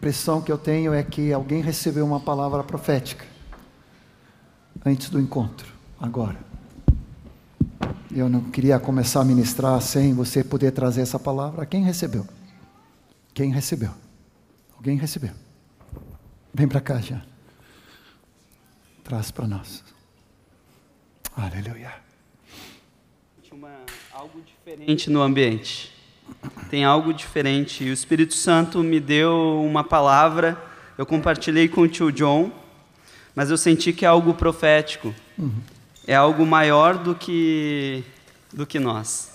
impressão que eu tenho é que alguém recebeu uma palavra profética antes do encontro, agora. Eu não queria começar a ministrar sem você poder trazer essa palavra. Quem recebeu? Quem recebeu? Alguém recebeu? Vem para cá já. Traz para nós. Aleluia. Tinha uma, algo diferente no ambiente. Tem algo diferente. E o Espírito Santo me deu uma palavra. Eu compartilhei com o tio John, mas eu senti que é algo profético. Uhum. É algo maior do que do que nós.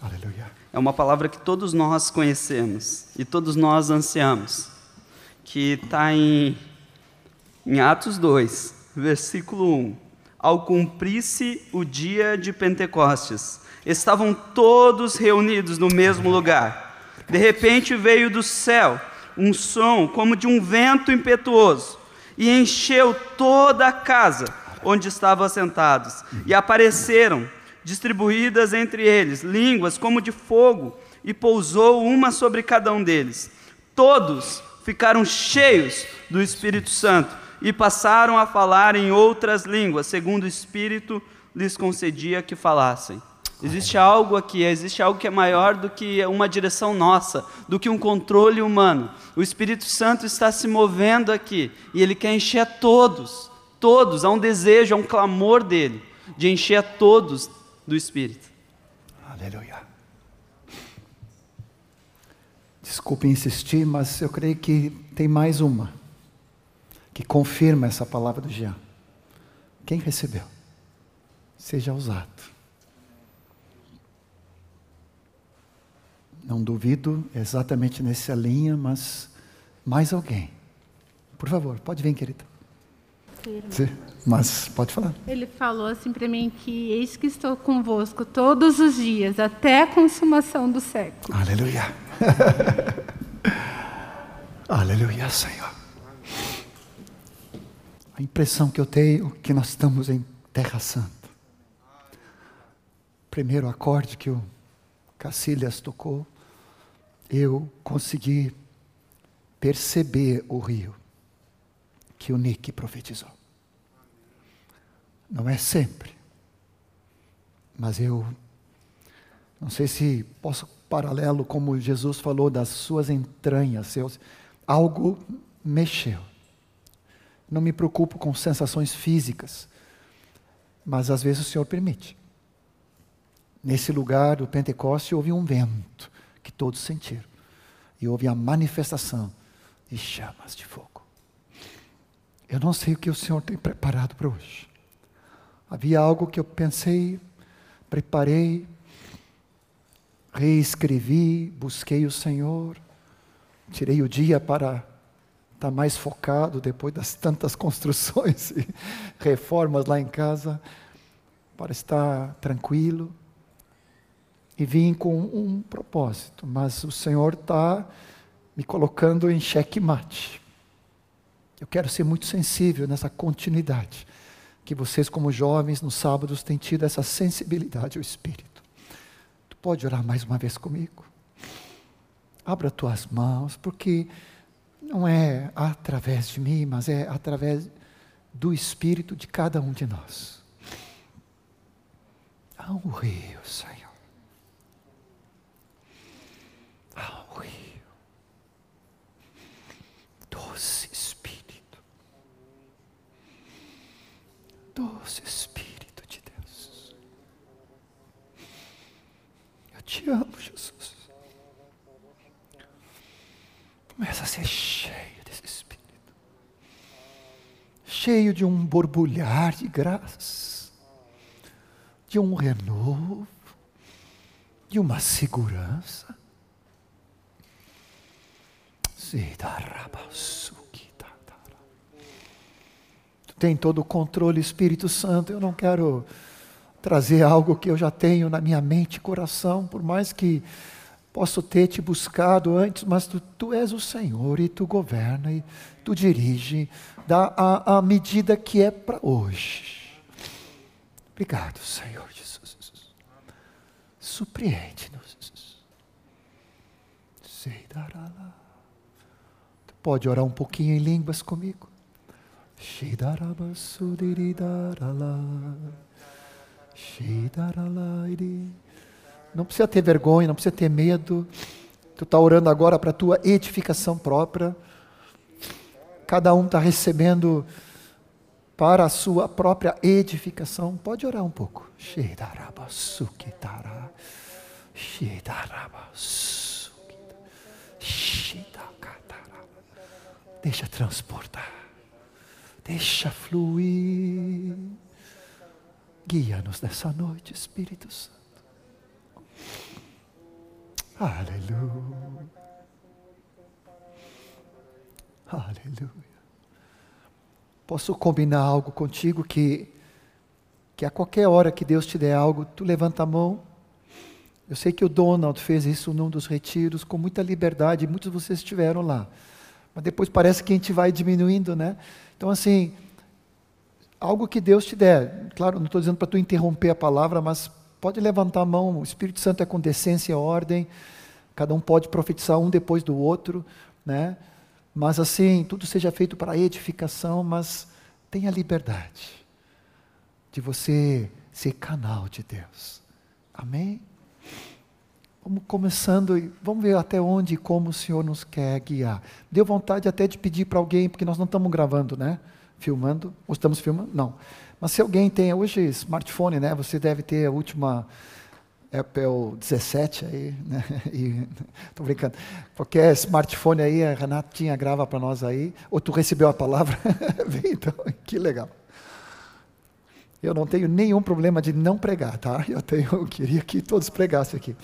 Aleluia. É uma palavra que todos nós conhecemos e todos nós ansiamos, que está em, em Atos 2, versículo 1. Ao cumprir-se o dia de Pentecostes, estavam todos reunidos no mesmo lugar. De repente veio do céu um som como de um vento impetuoso e encheu toda a casa onde estavam assentados. E apareceram, distribuídas entre eles, línguas como de fogo, e pousou uma sobre cada um deles. Todos ficaram cheios do Espírito Santo e passaram a falar em outras línguas, segundo o Espírito lhes concedia que falassem. Existe algo aqui, existe algo que é maior do que uma direção nossa, do que um controle humano. O Espírito Santo está se movendo aqui e ele quer encher a todos, todos, há um desejo, há um clamor dele de encher a todos do Espírito. Aleluia. Desculpe insistir, mas eu creio que tem mais uma que confirma essa palavra do Jean. Quem recebeu? Seja usado. Não duvido exatamente nessa linha, mas mais alguém. Por favor, pode vir, querida. Sim, mas pode falar. Ele falou assim para mim que eis que estou convosco todos os dias, até a consumação do século. Aleluia. Aleluia, Senhor. A impressão que eu tenho é que nós estamos em Terra Santa. Primeiro acorde que o Cacilhas tocou, eu consegui perceber o rio que o Nick profetizou. Não é sempre, mas eu não sei se posso paralelo como Jesus falou das suas entranhas, seus, algo mexeu. Não me preocupo com sensações físicas, mas às vezes o Senhor permite. Nesse lugar do Pentecoste houve um vento que todos sentiram. E houve a manifestação de chamas de fogo. Eu não sei o que o Senhor tem preparado para hoje. Havia algo que eu pensei, preparei, reescrevi, busquei o Senhor, tirei o dia para estar mais focado depois das tantas construções e reformas lá em casa, para estar tranquilo e vim com um propósito, mas o Senhor está me colocando em xeque-mate. Eu quero ser muito sensível nessa continuidade, que vocês, como jovens, nos sábados, têm tido essa sensibilidade ao Espírito. Tu pode orar mais uma vez comigo? Abra tuas mãos, porque não é através de mim, mas é através do Espírito de cada um de nós. Há um rio, Senhor Doce Espírito. Doce Espírito de Deus. Eu te amo, Jesus. Começa a ser cheio desse Espírito. Cheio de um borbulhar de graças, de um renovo, de uma segurança Tu tem todo o controle, Espírito Santo. Eu não quero trazer algo que eu já tenho na minha mente e coração, por mais que posso ter te buscado antes, mas tu, tu és o Senhor e tu governa e tu dirige, dá a, a medida que é para hoje. Obrigado, Senhor Jesus. Surpreende-nos. Tu pode orar um pouquinho em línguas comigo? Não precisa ter vergonha, não precisa ter medo. Tu está orando agora para a tua edificação própria. Cada um está recebendo para a sua própria edificação. Pode orar um pouco. Deixa transportar. Deixa fluir. Guia-nos nessa noite, Espírito Santo. Aleluia. Aleluia. Posso combinar algo contigo que que a qualquer hora que Deus te der algo, tu levanta a mão. Eu sei que o Donald fez isso num dos retiros com muita liberdade, muitos de vocês estiveram lá. Mas depois parece que a gente vai diminuindo, né? Então assim, algo que Deus te der. Claro, não estou dizendo para tu interromper a palavra, mas pode levantar a mão. O Espírito Santo é com decência e ordem. Cada um pode profetizar um depois do outro, né? Mas assim, tudo seja feito para edificação, mas tenha liberdade de você ser canal de Deus. Amém? Vamos começando e vamos ver até onde e como o Senhor nos quer guiar. Deu vontade até de pedir para alguém, porque nós não estamos gravando, né? Filmando. Ou estamos filmando? Não. Mas se alguém tem hoje smartphone, né? Você deve ter a última Apple 17 aí, né? Estou brincando. Qualquer smartphone aí, a Renatinha grava para nós aí. Ou tu recebeu a palavra? então, que legal. Eu não tenho nenhum problema de não pregar, tá? Eu tenho, eu queria que todos pregassem aqui.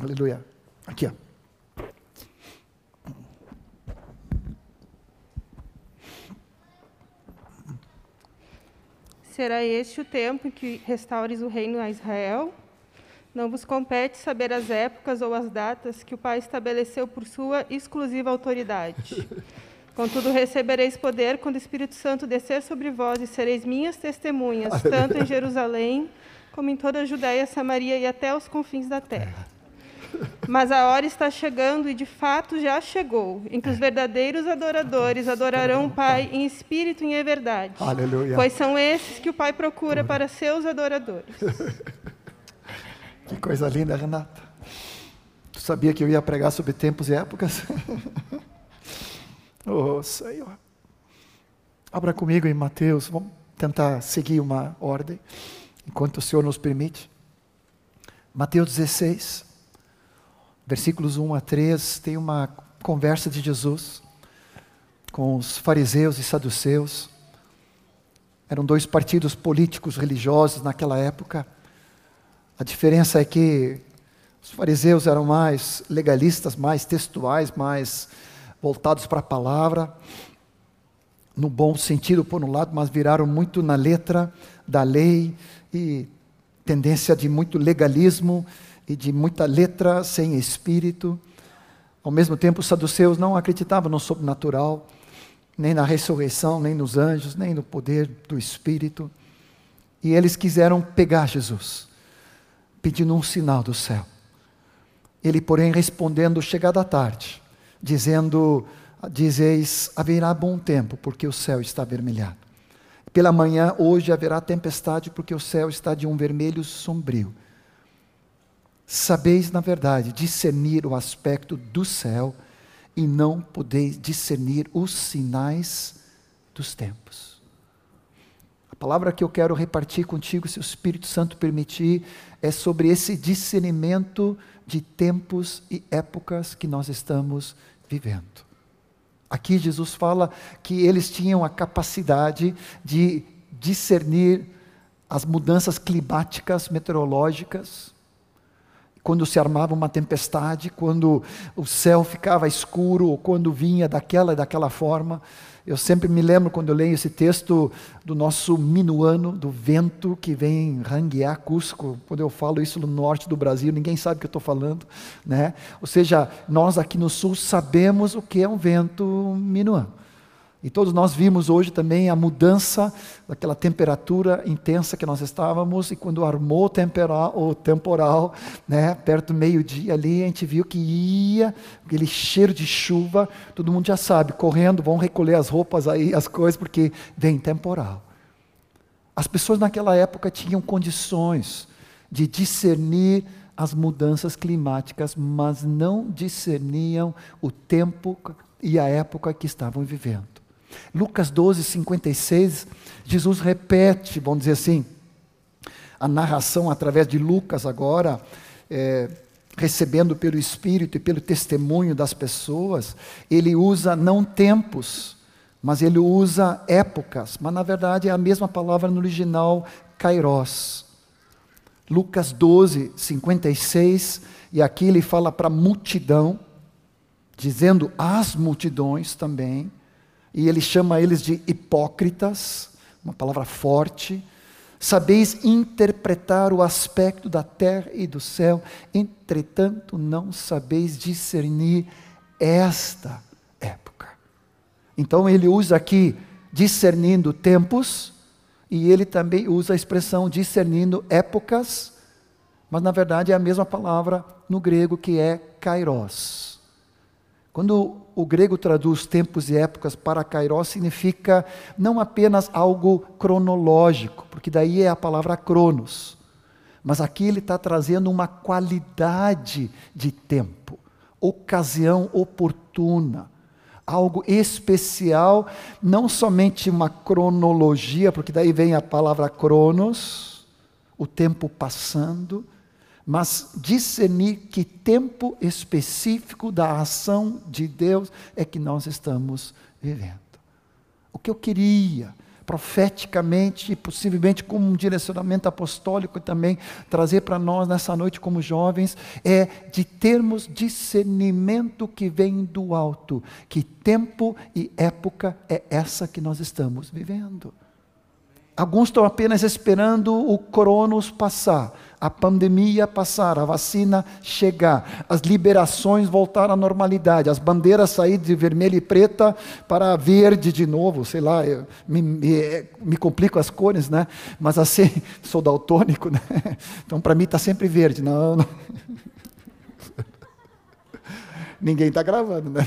Aleluia. Aqui, ó. Será este o tempo em que restaures o reino a Israel? Não vos compete saber as épocas ou as datas que o Pai estabeleceu por sua exclusiva autoridade. Contudo, recebereis poder quando o Espírito Santo descer sobre vós e sereis minhas testemunhas, tanto em Jerusalém, como em toda a Judéia, Samaria e até os confins da terra. Mas a hora está chegando, e de fato já chegou, em que os verdadeiros adoradores adorarão o Pai em espírito e em verdade. Aleluia. Pois são esses que o Pai procura para seus adoradores. Que coisa linda, Renata. Tu sabia que eu ia pregar sobre tempos e épocas? Oh, Senhor. Abra comigo em Mateus, vamos tentar seguir uma ordem, enquanto o Senhor nos permite. Mateus 16, versículos 1 a 3, tem uma conversa de Jesus com os fariseus e saduceus. Eram dois partidos políticos religiosos naquela época. A diferença é que os fariseus eram mais legalistas, mais textuais, mais voltados para a palavra, no bom sentido por um lado, mas viraram muito na letra da lei e tendência de muito legalismo e de muita letra sem espírito. Ao mesmo tempo, os saduceus não acreditavam no sobrenatural, nem na ressurreição, nem nos anjos, nem no poder do espírito. E eles quiseram pegar Jesus, pedindo um sinal do céu. Ele, porém, respondendo, chegada a tarde, dizendo: Dizeis, haverá bom tempo, porque o céu está avermelhado. Pela manhã, hoje haverá tempestade, porque o céu está de um vermelho sombrio. Sabeis, na verdade, discernir o aspecto do céu e não podeis discernir os sinais dos tempos. A palavra que eu quero repartir contigo, se o Espírito Santo permitir, é sobre esse discernimento de tempos e épocas que nós estamos vivendo. Aqui Jesus fala que eles tinham a capacidade de discernir as mudanças climáticas, meteorológicas, quando se armava uma tempestade, quando o céu ficava escuro, ou quando vinha daquela e daquela forma. Eu sempre me lembro quando eu leio esse texto do nosso minuano, do vento que vem ranguear Cusco. Quando eu falo isso no norte do Brasil, ninguém sabe o que eu estou falando. Né? Ou seja, nós aqui no sul sabemos o que é um vento minuano. E todos nós vimos hoje também a mudança daquela temperatura intensa que nós estávamos, e quando armou o temporal, o temporal né, perto do meio-dia ali, a gente viu que ia, aquele cheiro de chuva, todo mundo já sabe, correndo, vão recolher as roupas aí, as coisas, porque vem temporal. As pessoas naquela época tinham condições de discernir as mudanças climáticas, mas não discerniam o tempo e a época que estavam vivendo. Lucas 12, 56, Jesus repete, vamos dizer assim, a narração através de Lucas agora, é, recebendo pelo Espírito e pelo testemunho das pessoas, ele usa não tempos, mas ele usa épocas, mas na verdade é a mesma palavra no original, kairos. Lucas 12, 56, e aqui ele fala para a multidão, dizendo às multidões também, e ele chama eles de hipócritas, uma palavra forte. Sabeis interpretar o aspecto da terra e do céu, entretanto não sabeis discernir esta época. Então ele usa aqui discernindo tempos, e ele também usa a expressão discernindo épocas, mas na verdade é a mesma palavra no grego que é kairos. Quando o grego traduz tempos e épocas para kairos, significa não apenas algo cronológico, porque daí é a palavra cronos, mas aqui ele está trazendo uma qualidade de tempo, ocasião oportuna, algo especial, não somente uma cronologia, porque daí vem a palavra cronos, o tempo passando, mas discernir que tempo específico da ação de Deus é que nós estamos vivendo. O que eu queria, profeticamente e possivelmente como um direcionamento apostólico também, trazer para nós nessa noite como jovens, é de termos discernimento que vem do alto, que tempo e época é essa que nós estamos vivendo. Alguns estão apenas esperando o cronos passar, a pandemia passar, a vacina chegar, as liberações voltar à normalidade, as bandeiras sair de vermelho e preta para verde de novo, sei lá, me, me, me complico as cores, né? Mas assim, sou daltônico, né? Então para mim está sempre verde. Não, não. Ninguém está gravando, né?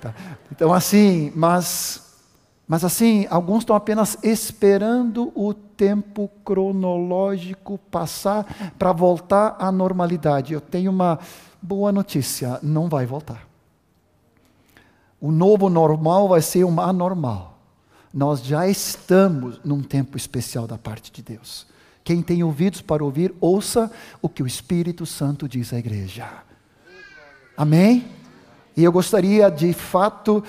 Tá. Então assim, mas mas assim, alguns estão apenas esperando o tempo cronológico passar para voltar à normalidade. Eu tenho uma boa notícia: não vai voltar. O novo normal vai ser um anormal. Nós já estamos num tempo especial da parte de Deus. Quem tem ouvidos para ouvir, ouça o que o Espírito Santo diz à igreja. Amém? E eu gostaria de fato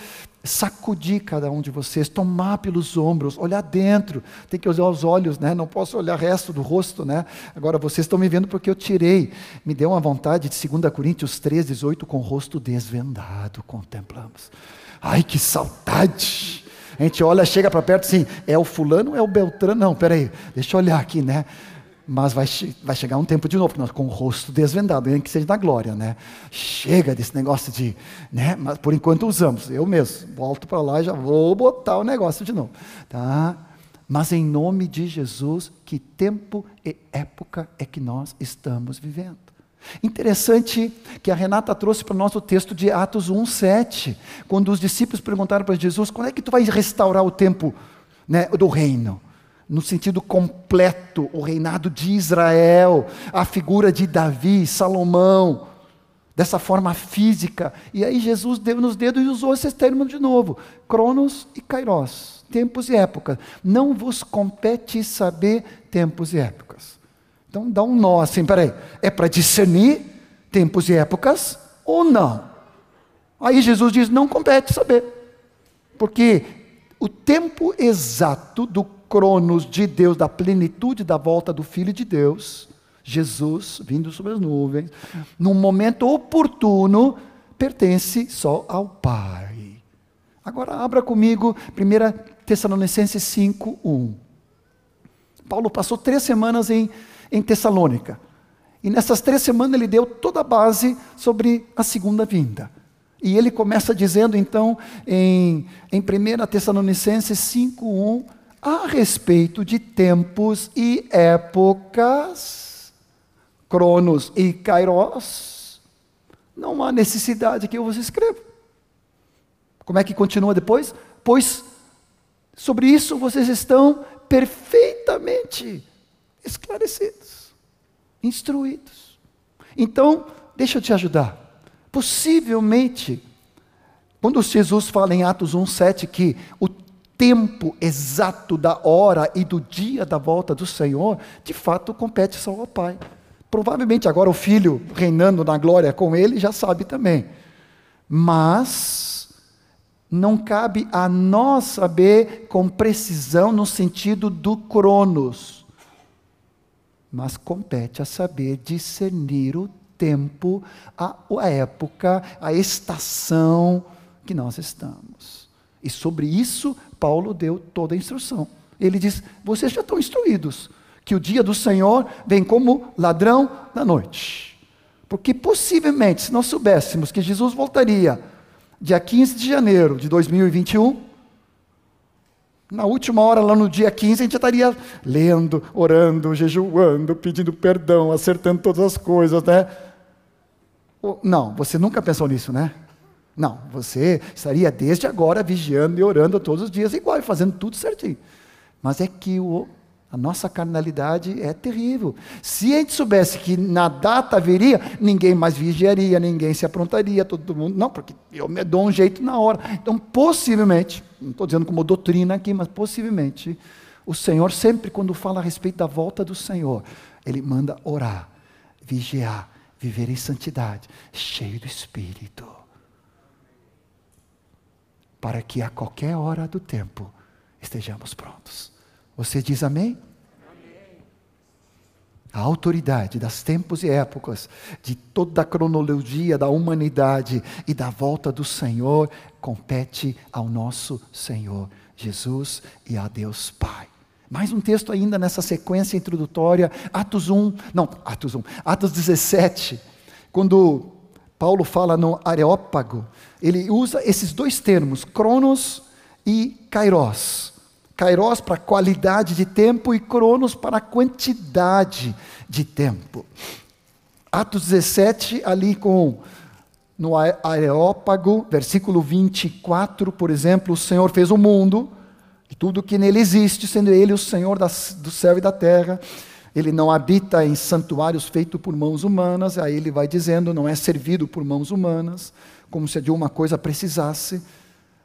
sacudir cada um de vocês, tomar pelos ombros, olhar dentro, tem que usar os olhos, né? não posso olhar o resto do rosto. Né? Agora vocês estão me vendo porque eu tirei, me deu uma vontade de 2 Coríntios 3, 18, com o rosto desvendado, contemplamos. Ai, que saudade! A gente olha, chega para perto assim, é o fulano é o Beltrano? Não, peraí, deixa eu olhar aqui, né? Mas vai, vai chegar um tempo de novo, nós com o rosto desvendado, nem que seja na glória, né? Chega desse negócio de, né? Mas por enquanto usamos, eu mesmo, volto para lá e já vou botar o negócio de novo, tá? Mas em nome de Jesus, que tempo e época é que nós estamos vivendo? Interessante que a Renata trouxe para nós o texto de Atos 1:7, quando os discípulos perguntaram para Jesus: "Quando é que tu vais restaurar o tempo, né, do reino?" No sentido completo, o reinado de Israel, a figura de Davi, Salomão, dessa forma física. E aí Jesus deu nos dedos e usou esses termos de novo: Cronos e Kairos, tempos e épocas. Não vos compete saber tempos e épocas. Então dá um nó assim, peraí, é para discernir tempos e épocas ou não? Aí Jesus diz: não compete saber, porque o tempo exato do cronos de Deus, da plenitude da volta do Filho de Deus, Jesus vindo sobre as nuvens, num momento oportuno, pertence só ao Pai. Agora abra comigo 1 Tessalonicenses 5, 1. Paulo passou três semanas em, em Tessalônica. E nessas três semanas ele deu toda a base sobre a segunda vinda. E ele começa dizendo então em, em 1 Tessalonicenses 5,1 a respeito de tempos e épocas, Cronos e Kairos, não há necessidade que eu vos escreva. Como é que continua depois? Pois sobre isso vocês estão perfeitamente esclarecidos, instruídos. Então, deixa eu te ajudar. Possivelmente, quando Jesus fala em Atos 1,7 que o tempo exato da hora e do dia da volta do Senhor, de fato compete só ao Pai. Provavelmente agora o filho reinando na glória com ele já sabe também. Mas não cabe a nós saber com precisão no sentido do cronos. Mas compete a saber discernir o tempo, a, a época, a estação que nós estamos. E sobre isso Paulo deu toda a instrução. Ele diz: vocês já estão instruídos que o dia do Senhor vem como ladrão da noite. Porque possivelmente, se nós soubéssemos que Jesus voltaria dia 15 de janeiro de 2021, na última hora, lá no dia 15, a gente já estaria lendo, orando, jejuando, pedindo perdão, acertando todas as coisas, né? Não, você nunca pensou nisso, né? Não, você estaria desde agora vigiando e orando todos os dias, igual, e fazendo tudo certinho. Mas é que o, a nossa carnalidade é terrível. Se a gente soubesse que na data viria, ninguém mais vigiaria, ninguém se aprontaria, todo mundo. Não, porque eu me dou um jeito na hora. Então, possivelmente, não estou dizendo como doutrina aqui, mas possivelmente, o Senhor, sempre quando fala a respeito da volta do Senhor, Ele manda orar, vigiar, viver em santidade, cheio do Espírito para que a qualquer hora do tempo estejamos prontos. Você diz amém? A autoridade das tempos e épocas, de toda a cronologia da humanidade e da volta do Senhor, compete ao nosso Senhor Jesus e a Deus Pai. Mais um texto ainda nessa sequência introdutória, Atos 1, não, Atos 1, Atos 17, quando Paulo fala no Areópago, ele usa esses dois termos, cronos e kairos. Kairos para qualidade de tempo e cronos para quantidade de tempo. Atos 17, ali com no Areópago, versículo 24, por exemplo, o Senhor fez o mundo e tudo que nele existe, sendo ele o Senhor das, do céu e da terra. Ele não habita em santuários feitos por mãos humanas, aí ele vai dizendo, não é servido por mãos humanas como se de uma coisa precisasse,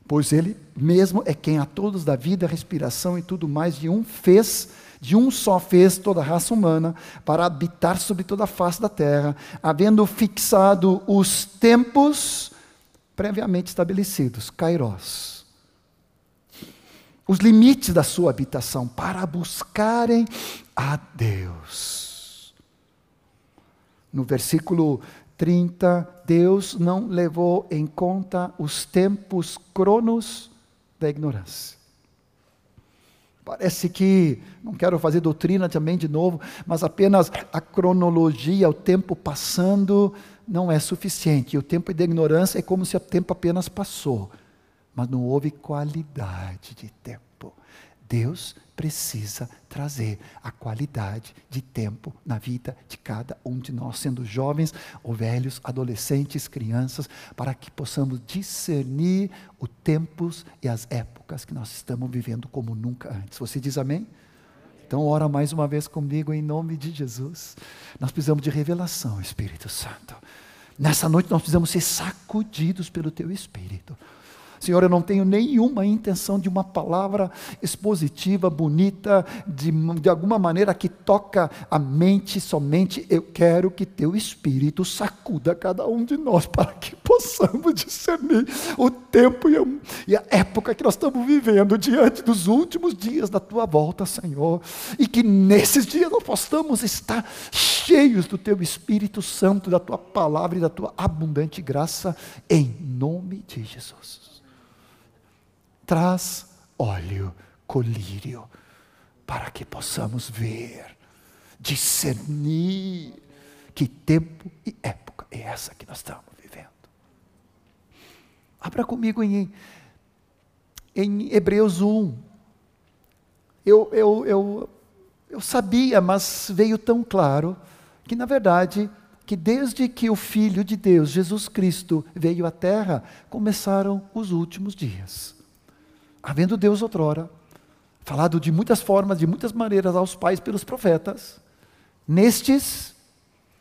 pois Ele mesmo é quem a todos dá vida, respiração e tudo mais, de um fez, de um só fez toda a raça humana, para habitar sobre toda a face da terra, havendo fixado os tempos previamente estabelecidos, Kairos. Os limites da sua habitação, para buscarem a Deus. No versículo 30, Deus não levou em conta os tempos cronos da ignorância. Parece que, não quero fazer doutrina também de novo, mas apenas a cronologia, o tempo passando, não é suficiente. O tempo de ignorância é como se o tempo apenas passou, mas não houve qualidade de tempo. Deus precisa trazer a qualidade de tempo na vida de cada um de nós, sendo jovens ou velhos, adolescentes, crianças, para que possamos discernir os tempos e as épocas que nós estamos vivendo como nunca antes. Você diz amém? Então, ora mais uma vez comigo em nome de Jesus. Nós precisamos de revelação, Espírito Santo. Nessa noite nós precisamos ser sacudidos pelo Teu Espírito. Senhor, eu não tenho nenhuma intenção de uma palavra expositiva, bonita, de, de alguma maneira que toca a mente somente. Eu quero que teu Espírito sacuda cada um de nós para que possamos discernir o tempo e a, época que nós estamos vivendo diante dos últimos dias da tua volta, Senhor. E que nesses dias nós possamos estar cheios do teu Espírito Santo, da tua palavra e da tua abundante graça, em nome de Jesus traz óleo, colírio, para que possamos ver, discernir que tempo e época é essa que nós estamos vivendo. Abra comigo em, em Hebreus 1. Eu, eu, eu, eu sabia, mas veio tão claro que, na verdade, que desde que o Filho de Deus, Jesus Cristo, veio à Terra, começaram os últimos dias. Havendo Deus outrora, falado de muitas formas, de muitas maneiras aos pais pelos profetas, nestes,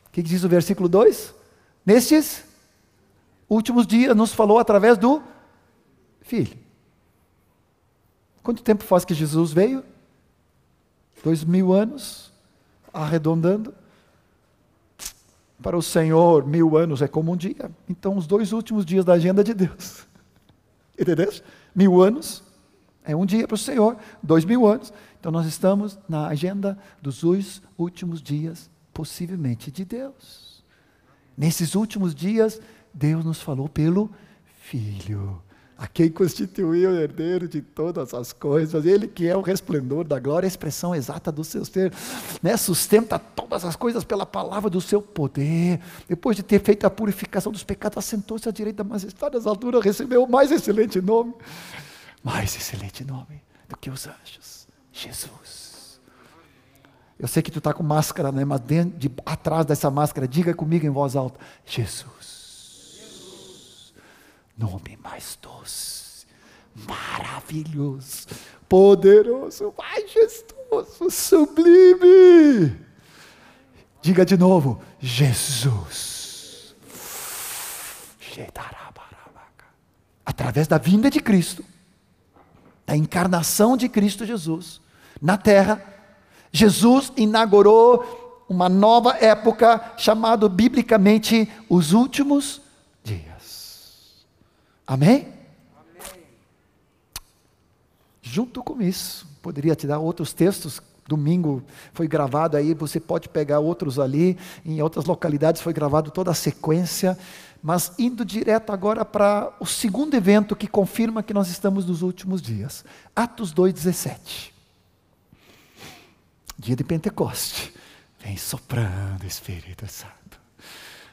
o que diz o versículo 2? Nestes últimos dias nos falou através do Filho. Quanto tempo faz que Jesus veio? Dois mil anos, arredondando. Para o Senhor, mil anos é como um dia. Então, os dois últimos dias da agenda de Deus. Entendeu? Mil anos é um dia para o Senhor, dois mil anos. Então, nós estamos na agenda dos últimos dias, possivelmente de Deus. Nesses últimos dias, Deus nos falou pelo Filho a quem constituiu o herdeiro de todas as coisas, ele que é o resplendor da glória, a expressão exata do seu ser, né? sustenta todas as coisas pela palavra do seu poder. Depois de ter feito a purificação dos pecados, assentou-se à direita da majestade das alturas, recebeu o mais excelente nome, mais excelente nome do que os anjos, Jesus. Eu sei que tu está com máscara, né? mas dentro, de, atrás dessa máscara, diga comigo em voz alta: Jesus nome mais doce, maravilhoso, poderoso, majestoso, sublime. Diga de novo, Jesus. Através da vinda de Cristo, da encarnação de Cristo Jesus na terra, Jesus inaugurou uma nova época chamada biblicamente os últimos Amém? Amém? Junto com isso, poderia te dar outros textos. Domingo foi gravado aí, você pode pegar outros ali. Em outras localidades foi gravado toda a sequência. Mas indo direto agora para o segundo evento que confirma que nós estamos nos últimos dias. Atos 2,17. Dia de Pentecoste. Vem soprando o Espírito Santo.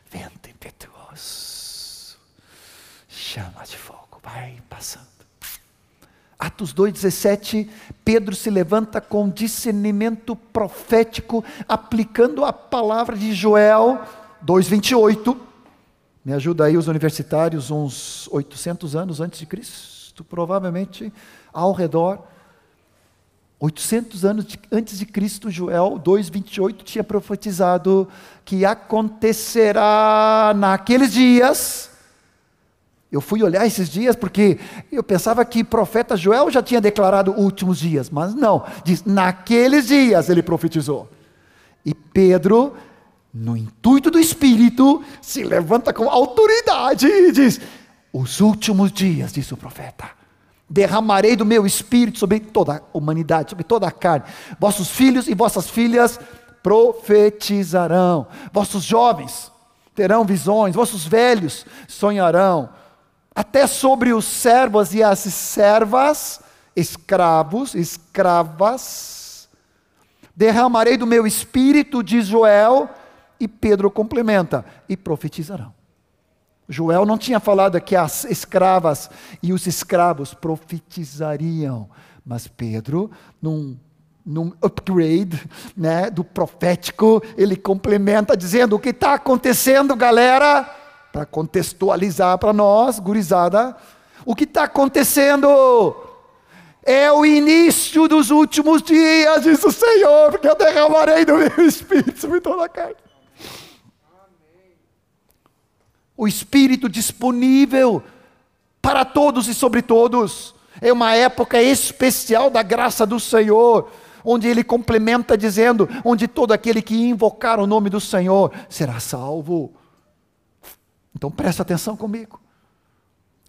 Vento impetuoso chama de fogo, vai passando. Atos 2,17, Pedro se levanta com discernimento profético, aplicando a palavra de Joel 2,28. Me ajuda aí os universitários, uns 800 anos antes de Cristo, provavelmente ao redor. 800 anos de, antes de Cristo, Joel 2,28 tinha profetizado que acontecerá naqueles dias eu fui olhar esses dias porque eu pensava que profeta Joel já tinha declarado últimos dias, mas não, diz naqueles dias ele profetizou. E Pedro, no intuito do Espírito, se levanta com autoridade e diz: Os últimos dias, diz o profeta, derramarei do meu espírito sobre toda a humanidade, sobre toda a carne. Vossos filhos e vossas filhas profetizarão, vossos jovens terão visões, vossos velhos sonharão até sobre os servos e as servas, escravos, escravas, derramarei do meu espírito, diz Joel, e Pedro complementa, e profetizarão. Joel não tinha falado que as escravas e os escravos profetizariam, mas Pedro, num, num upgrade né, do profético, ele complementa dizendo: o que está acontecendo, galera? para contextualizar para nós, gurizada, o que está acontecendo é o início dos últimos dias, diz o Senhor, porque eu derramarei do meu espírito sobre toda a carne. O espírito disponível para todos e sobre todos. É uma época especial da graça do Senhor, onde ele complementa dizendo: onde todo aquele que invocar o nome do Senhor será salvo. Então presta atenção comigo.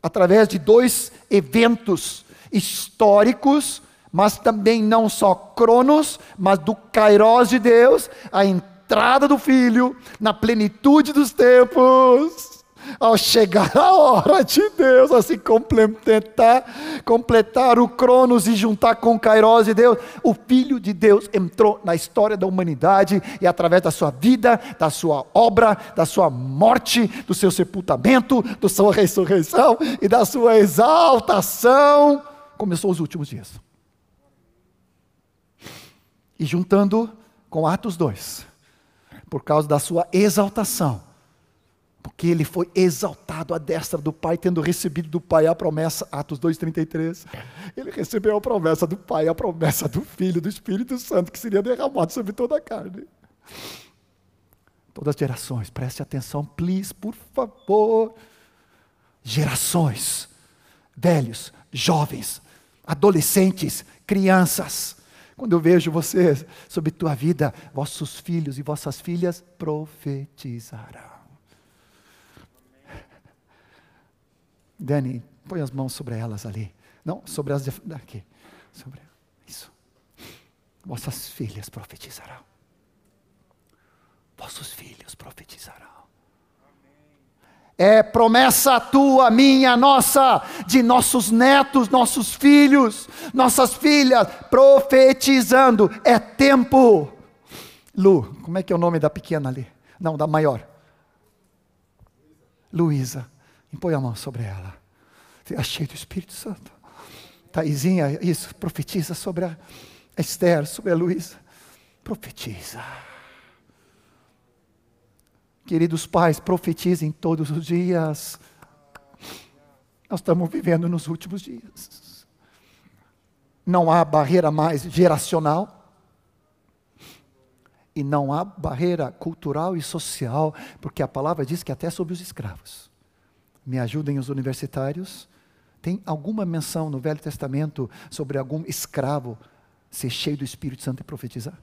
Através de dois eventos históricos, mas também não só cronos, mas do Kairos de Deus, a entrada do Filho na plenitude dos tempos. Ao chegar a hora de Deus a se completar, completar o Cronos e juntar com o Kairos de Deus, o Filho de Deus entrou na história da humanidade e através da sua vida, da sua obra, da sua morte, do seu sepultamento, da sua ressurreição e da sua exaltação, começou os últimos dias. E juntando com Atos 2, por causa da sua exaltação, porque ele foi exaltado à destra do Pai, tendo recebido do Pai a promessa, Atos 2,33. Ele recebeu a promessa do Pai, a promessa do Filho, do Espírito Santo, que seria derramado sobre toda a carne. Todas as gerações, preste atenção, please, por favor. Gerações, velhos, jovens, adolescentes, crianças. Quando eu vejo vocês sobre tua vida, vossos filhos e vossas filhas profetizarão. Dani, põe as mãos sobre elas ali. Não, sobre as aqui. Sobre isso. Vossas filhas profetizarão. Vossos filhos profetizarão. É promessa tua, minha, nossa, de nossos netos, nossos filhos, nossas filhas, profetizando. É tempo. Lu, como é que é o nome da pequena ali? Não, da maior. Luísa. Põe a mão sobre ela. Seja cheio do Espírito Santo. Taizinha, isso, profetiza sobre a Esther, sobre a Luísa. Profetiza. Queridos pais, profetizem todos os dias. Nós estamos vivendo nos últimos dias. Não há barreira mais geracional. E não há barreira cultural e social, porque a palavra diz que até sobre os escravos me ajudem os universitários. Tem alguma menção no Velho Testamento sobre algum escravo ser cheio do Espírito Santo e profetizar?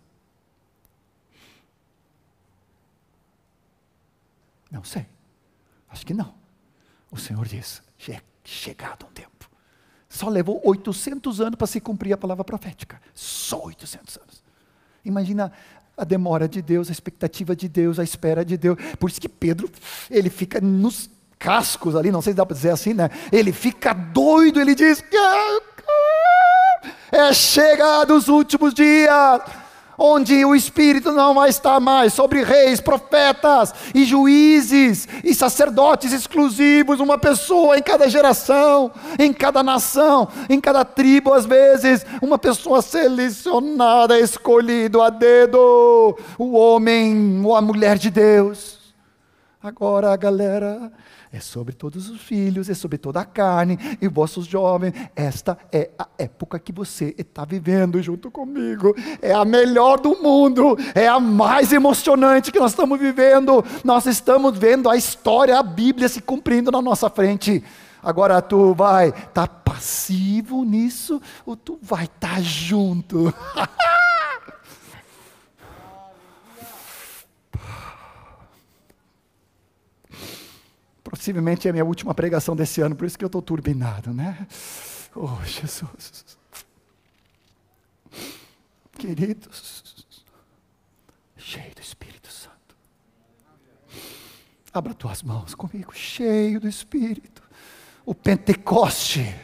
Não sei. Acho que não. O Senhor diz: chegado um tempo. Só levou 800 anos para se cumprir a palavra profética. Só 800 anos. Imagina a demora de Deus, a expectativa de Deus, a espera de Deus. Por isso que Pedro, ele fica nos cascos ali, não sei se dá para dizer assim, né? Ele fica doido, ele diz: é chegado os últimos dias, onde o Espírito não vai estar mais sobre reis, profetas e juízes e sacerdotes exclusivos, uma pessoa em cada geração, em cada nação, em cada tribo, às vezes, uma pessoa selecionada, escolhido a dedo, o homem ou a mulher de Deus. Agora, galera, é sobre todos os filhos, é sobre toda a carne e vossos jovens. Esta é a época que você está vivendo junto comigo. É a melhor do mundo, é a mais emocionante que nós estamos vivendo. Nós estamos vendo a história, a Bíblia se cumprindo na nossa frente. Agora tu vai estar tá passivo nisso ou tu vai estar tá junto? Possivelmente é a minha última pregação desse ano, por isso que eu estou turbinado, né? Oh, Jesus. Queridos, cheio do Espírito Santo. Abra tuas mãos comigo, cheio do Espírito. O Pentecoste,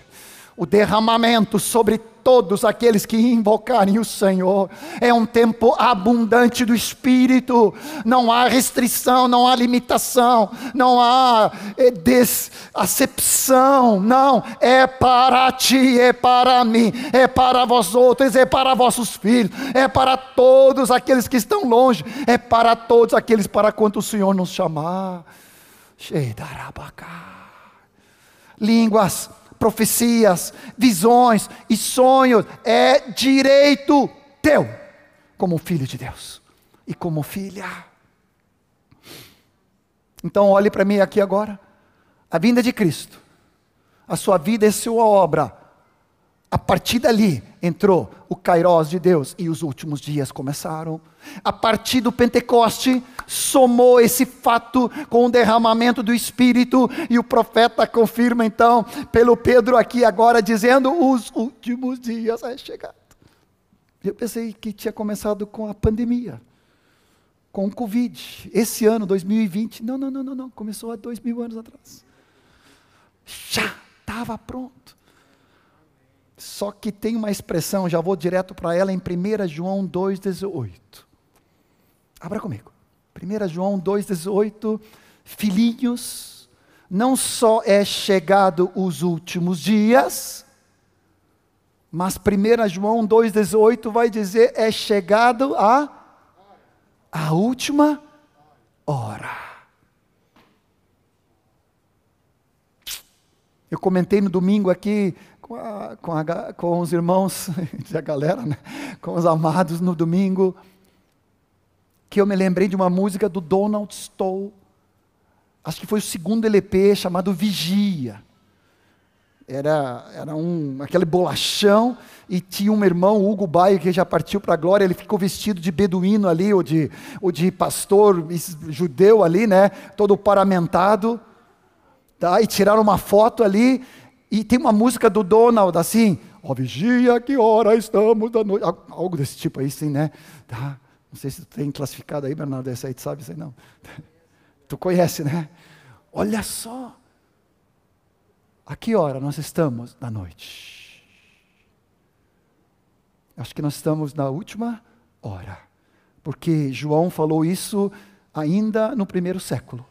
o derramamento sobre todos aqueles que invocarem o Senhor. É um tempo abundante do Espírito, não há restrição, não há limitação, não há é, desacepção, não, é para ti, é para mim, é para vós outros, é para vossos filhos, é para todos aqueles que estão longe, é para todos aqueles para quanto o Senhor nos chamar. Línguas profecias, visões e sonhos é direito teu, como filho de Deus e como filha. Então, olhe para mim aqui agora. A vinda de Cristo, a sua vida e sua obra a partir dali entrou o Kairós de Deus e os últimos dias começaram. A partir do Pentecoste, somou esse fato com o derramamento do Espírito, e o profeta confirma então, pelo Pedro aqui agora, dizendo: os últimos dias é chegado. Eu pensei que tinha começado com a pandemia, com o Covid. Esse ano, 2020, não, não, não, não, não, começou há dois mil anos atrás. Já estava pronto. Só que tem uma expressão, já vou direto para ela, em 1 João 2,18. Abra comigo. 1 João 2,18. Filhinhos, não só é chegado os últimos dias, mas 1 João 2,18 vai dizer: é chegado a, a última hora. Eu comentei no domingo aqui com, a, com, a, com os irmãos, a galera, né? com os amados no domingo, que eu me lembrei de uma música do Donald Stoll, acho que foi o segundo LP chamado Vigia. Era, era um, aquele bolachão, e tinha um irmão, Hugo Baio, que já partiu para a glória, ele ficou vestido de beduíno ali, ou de, ou de pastor judeu ali, né, todo paramentado, tá, e tiraram uma foto ali, e tem uma música do Donald assim, ó, vigia, que hora estamos da noite. Algo desse tipo aí, sim, né? Tá? Não sei se tu tem classificado aí, Bernardo, essa aí tu sabe, sei não. Tu conhece, né? Olha só. A que hora nós estamos da noite? Acho que nós estamos na última hora. Porque João falou isso ainda no primeiro século.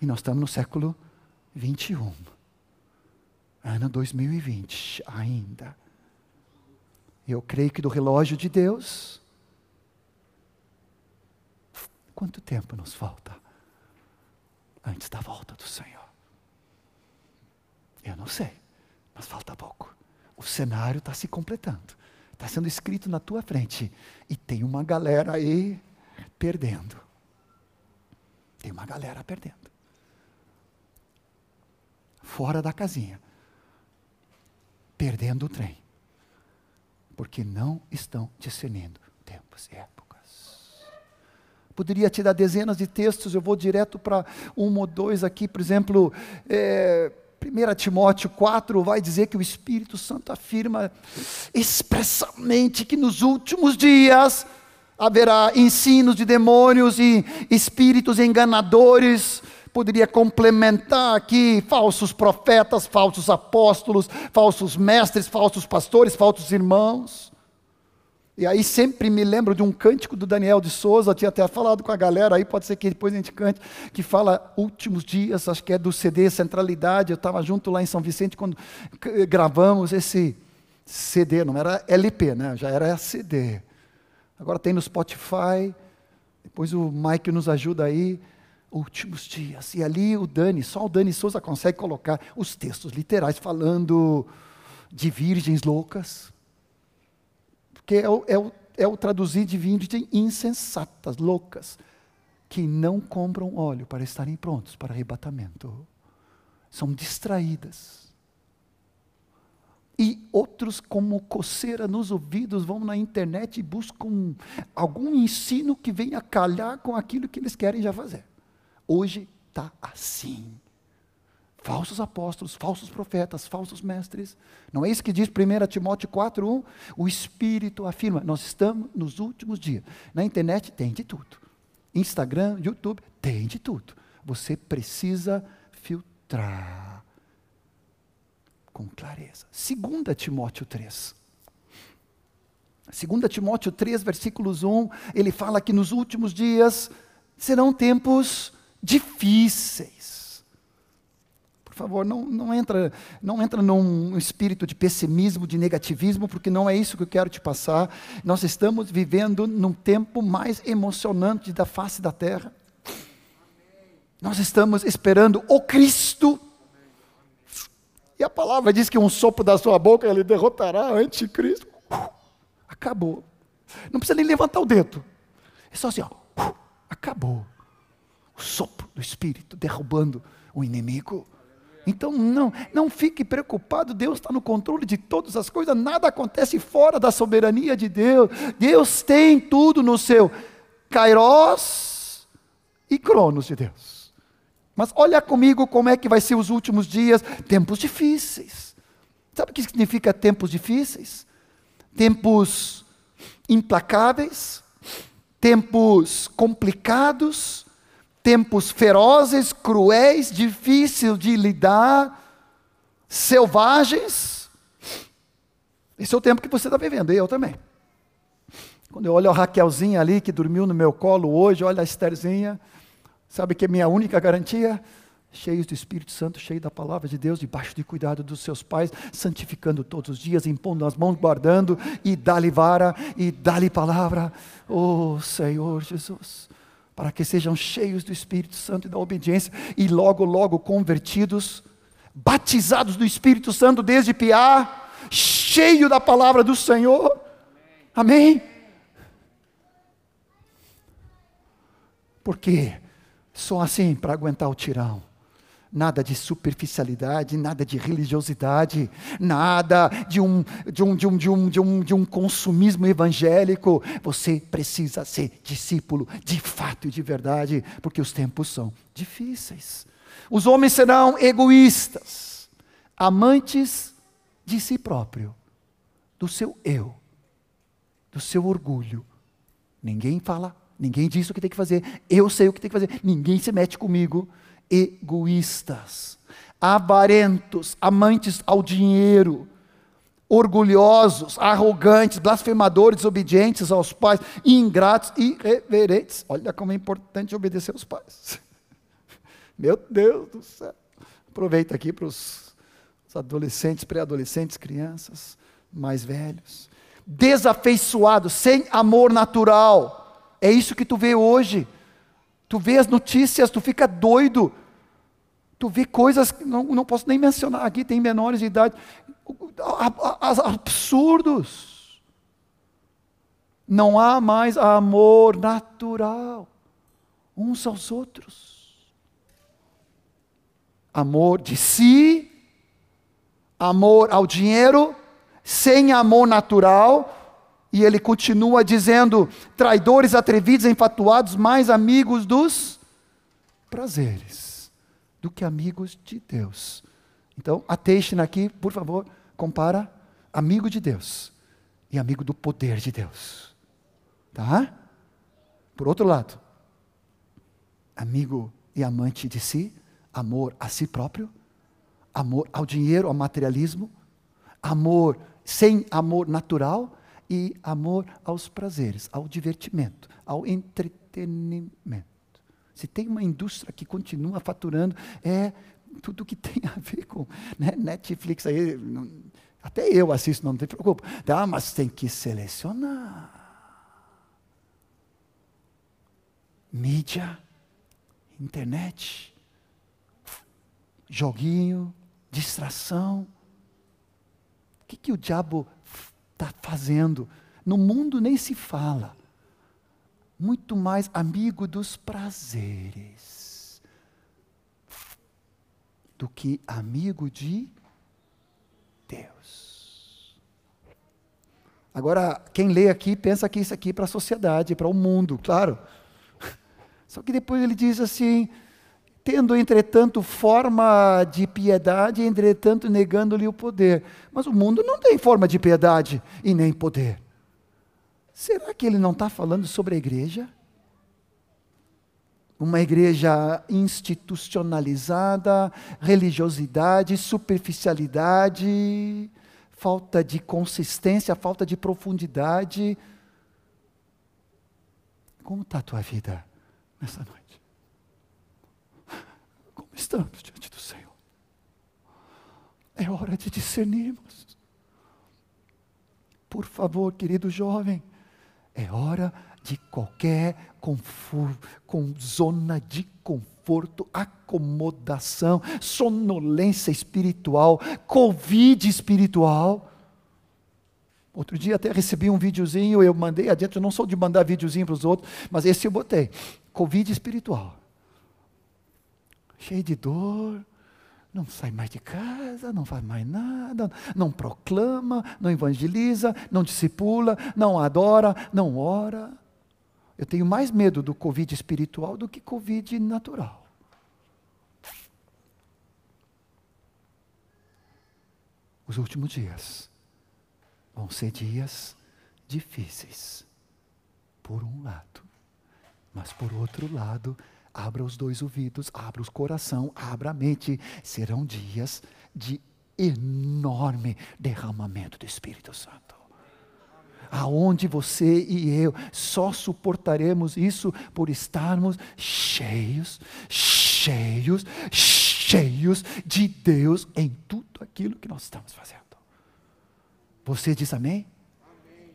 E nós estamos no século 21 ano 2020 ainda. Eu creio que do relógio de Deus, quanto tempo nos falta antes da volta do Senhor? Eu não sei, mas falta pouco. O cenário está se completando, está sendo escrito na tua frente, e tem uma galera aí perdendo. Tem uma galera perdendo. Fora da casinha perdendo o trem, porque não estão discernindo tempos e épocas. Poderia te dar dezenas de textos, eu vou direto para um ou dois aqui, por exemplo, é, 1 Timóteo 4 vai dizer que o Espírito Santo afirma expressamente que nos últimos dias haverá ensinos de demônios e espíritos enganadores poderia complementar aqui falsos profetas, falsos apóstolos, falsos mestres, falsos pastores, falsos irmãos. E aí sempre me lembro de um cântico do Daniel de Souza, tinha até falado com a galera aí, pode ser que depois a gente cante, que fala últimos dias, acho que é do CD Centralidade, eu estava junto lá em São Vicente quando gravamos esse CD, não era LP, né? já era CD. Agora tem no Spotify, depois o Mike nos ajuda aí últimos dias. E ali o Dani, só o Dani Souza consegue colocar os textos literais falando de virgens loucas. Porque é o, é o, é o traduzir de virgens insensatas, loucas, que não compram óleo para estarem prontos para arrebatamento. São distraídas. E outros, como coceira nos ouvidos, vão na internet e buscam algum ensino que venha calhar com aquilo que eles querem já fazer. Hoje está assim. Falsos apóstolos, falsos profetas, falsos mestres. Não é isso que diz 1 Timóteo 4,1? O Espírito afirma: nós estamos nos últimos dias. Na internet tem de tudo. Instagram, YouTube, tem de tudo. Você precisa filtrar com clareza. 2 Timóteo 3. 2 Timóteo 3, versículos 1, ele fala que nos últimos dias serão tempos difíceis. Por favor, não, não, entra, não entra num espírito de pessimismo, de negativismo, porque não é isso que eu quero te passar. Nós estamos vivendo num tempo mais emocionante da face da terra. Nós estamos esperando o Cristo. E a palavra diz que um sopro da sua boca ele derrotará o anticristo. Acabou. Não precisa nem levantar o dedo. É só assim, ó. Acabou o sopro do Espírito derrubando o inimigo. Então não, não fique preocupado, Deus está no controle de todas as coisas, nada acontece fora da soberania de Deus. Deus tem tudo no seu Kairos e Cronos de Deus. Mas olha comigo como é que vai ser os últimos dias, tempos difíceis. Sabe o que significa tempos difíceis? Tempos implacáveis, tempos complicados, tempos ferozes, cruéis, difíceis de lidar, selvagens. Esse é o tempo que você está vivendo, e eu também. Quando eu olho a Raquelzinha ali, que dormiu no meu colo hoje, olha a Estherzinha, sabe que é minha única garantia? cheios do Espírito Santo, cheios da palavra de Deus, debaixo de cuidado dos seus pais, santificando todos os dias, impondo as mãos, guardando, e dá-lhe vara, e dá-lhe palavra, oh Senhor Jesus, para que sejam cheios do Espírito Santo e da obediência, e logo, logo convertidos, batizados do Espírito Santo desde Piá, cheio da palavra do Senhor, amém? Porque só assim para aguentar o tirão nada de superficialidade, nada de religiosidade, nada de um, de um, de um, de um, de um, de um consumismo evangélico. Você precisa ser discípulo de fato e de verdade, porque os tempos são difíceis. Os homens serão egoístas, amantes de si próprio, do seu eu, do seu orgulho. Ninguém fala, ninguém diz o que tem que fazer, eu sei o que tem que fazer, ninguém se mete comigo egoístas, avarentos, amantes ao dinheiro, orgulhosos, arrogantes, blasfemadores, desobedientes aos pais, ingratos irreverentes. Olha como é importante obedecer aos pais. Meu Deus do céu. Aproveita aqui para os adolescentes, pré-adolescentes, crianças, mais velhos. Desafeiçoados, sem amor natural. É isso que tu vê hoje. Tu vê as notícias, tu fica doido. Tu vê coisas que não, não posso nem mencionar aqui, tem menores de idade. Absurdos. Não há mais amor natural uns aos outros. Amor de si, amor ao dinheiro, sem amor natural, e ele continua dizendo: traidores, atrevidos, enfatuados, mais amigos dos prazeres do que amigos de Deus. Então, a Teixeira aqui, por favor, compara amigo de Deus e amigo do poder de Deus. Tá? Por outro lado, amigo e amante de si, amor a si próprio, amor ao dinheiro, ao materialismo, amor sem amor natural, e amor aos prazeres, ao divertimento, ao entretenimento. Se tem uma indústria que continua faturando, é tudo que tem a ver com né, Netflix aí. Não, até eu assisto, não te preocupa. Tá, mas tem que selecionar. Mídia, internet, joguinho, distração. O que, que o diabo está fazendo. No mundo nem se fala. Muito mais amigo dos prazeres do que amigo de Deus. Agora, quem lê aqui pensa que isso aqui é para a sociedade, para o mundo, claro. Só que depois ele diz assim: tendo, entretanto, forma de piedade, entretanto, negando-lhe o poder. Mas o mundo não tem forma de piedade e nem poder. Será que ele não está falando sobre a igreja? Uma igreja institucionalizada, religiosidade, superficialidade, falta de consistência, falta de profundidade. Como está a tua vida nessa noite? Estamos diante do Senhor. É hora de discernirmos. Por favor, querido jovem, é hora de qualquer conforto, com zona de conforto, acomodação, sonolência espiritual, covid espiritual. Outro dia até recebi um videozinho, eu mandei adiante, eu não sou de mandar videozinho para os outros, mas esse eu botei. Covid espiritual cheio de dor, não sai mais de casa, não faz mais nada, não proclama, não evangeliza, não discipula, não adora, não ora. Eu tenho mais medo do Covid espiritual do que Covid natural. Os últimos dias vão ser dias difíceis, por um lado. Mas por outro lado, abra os dois ouvidos, abra o coração, abra a mente. Serão dias de enorme derramamento do Espírito Santo. Aonde você e eu só suportaremos isso por estarmos cheios, cheios, cheios de Deus em tudo aquilo que nós estamos fazendo. Você diz amém? Amém.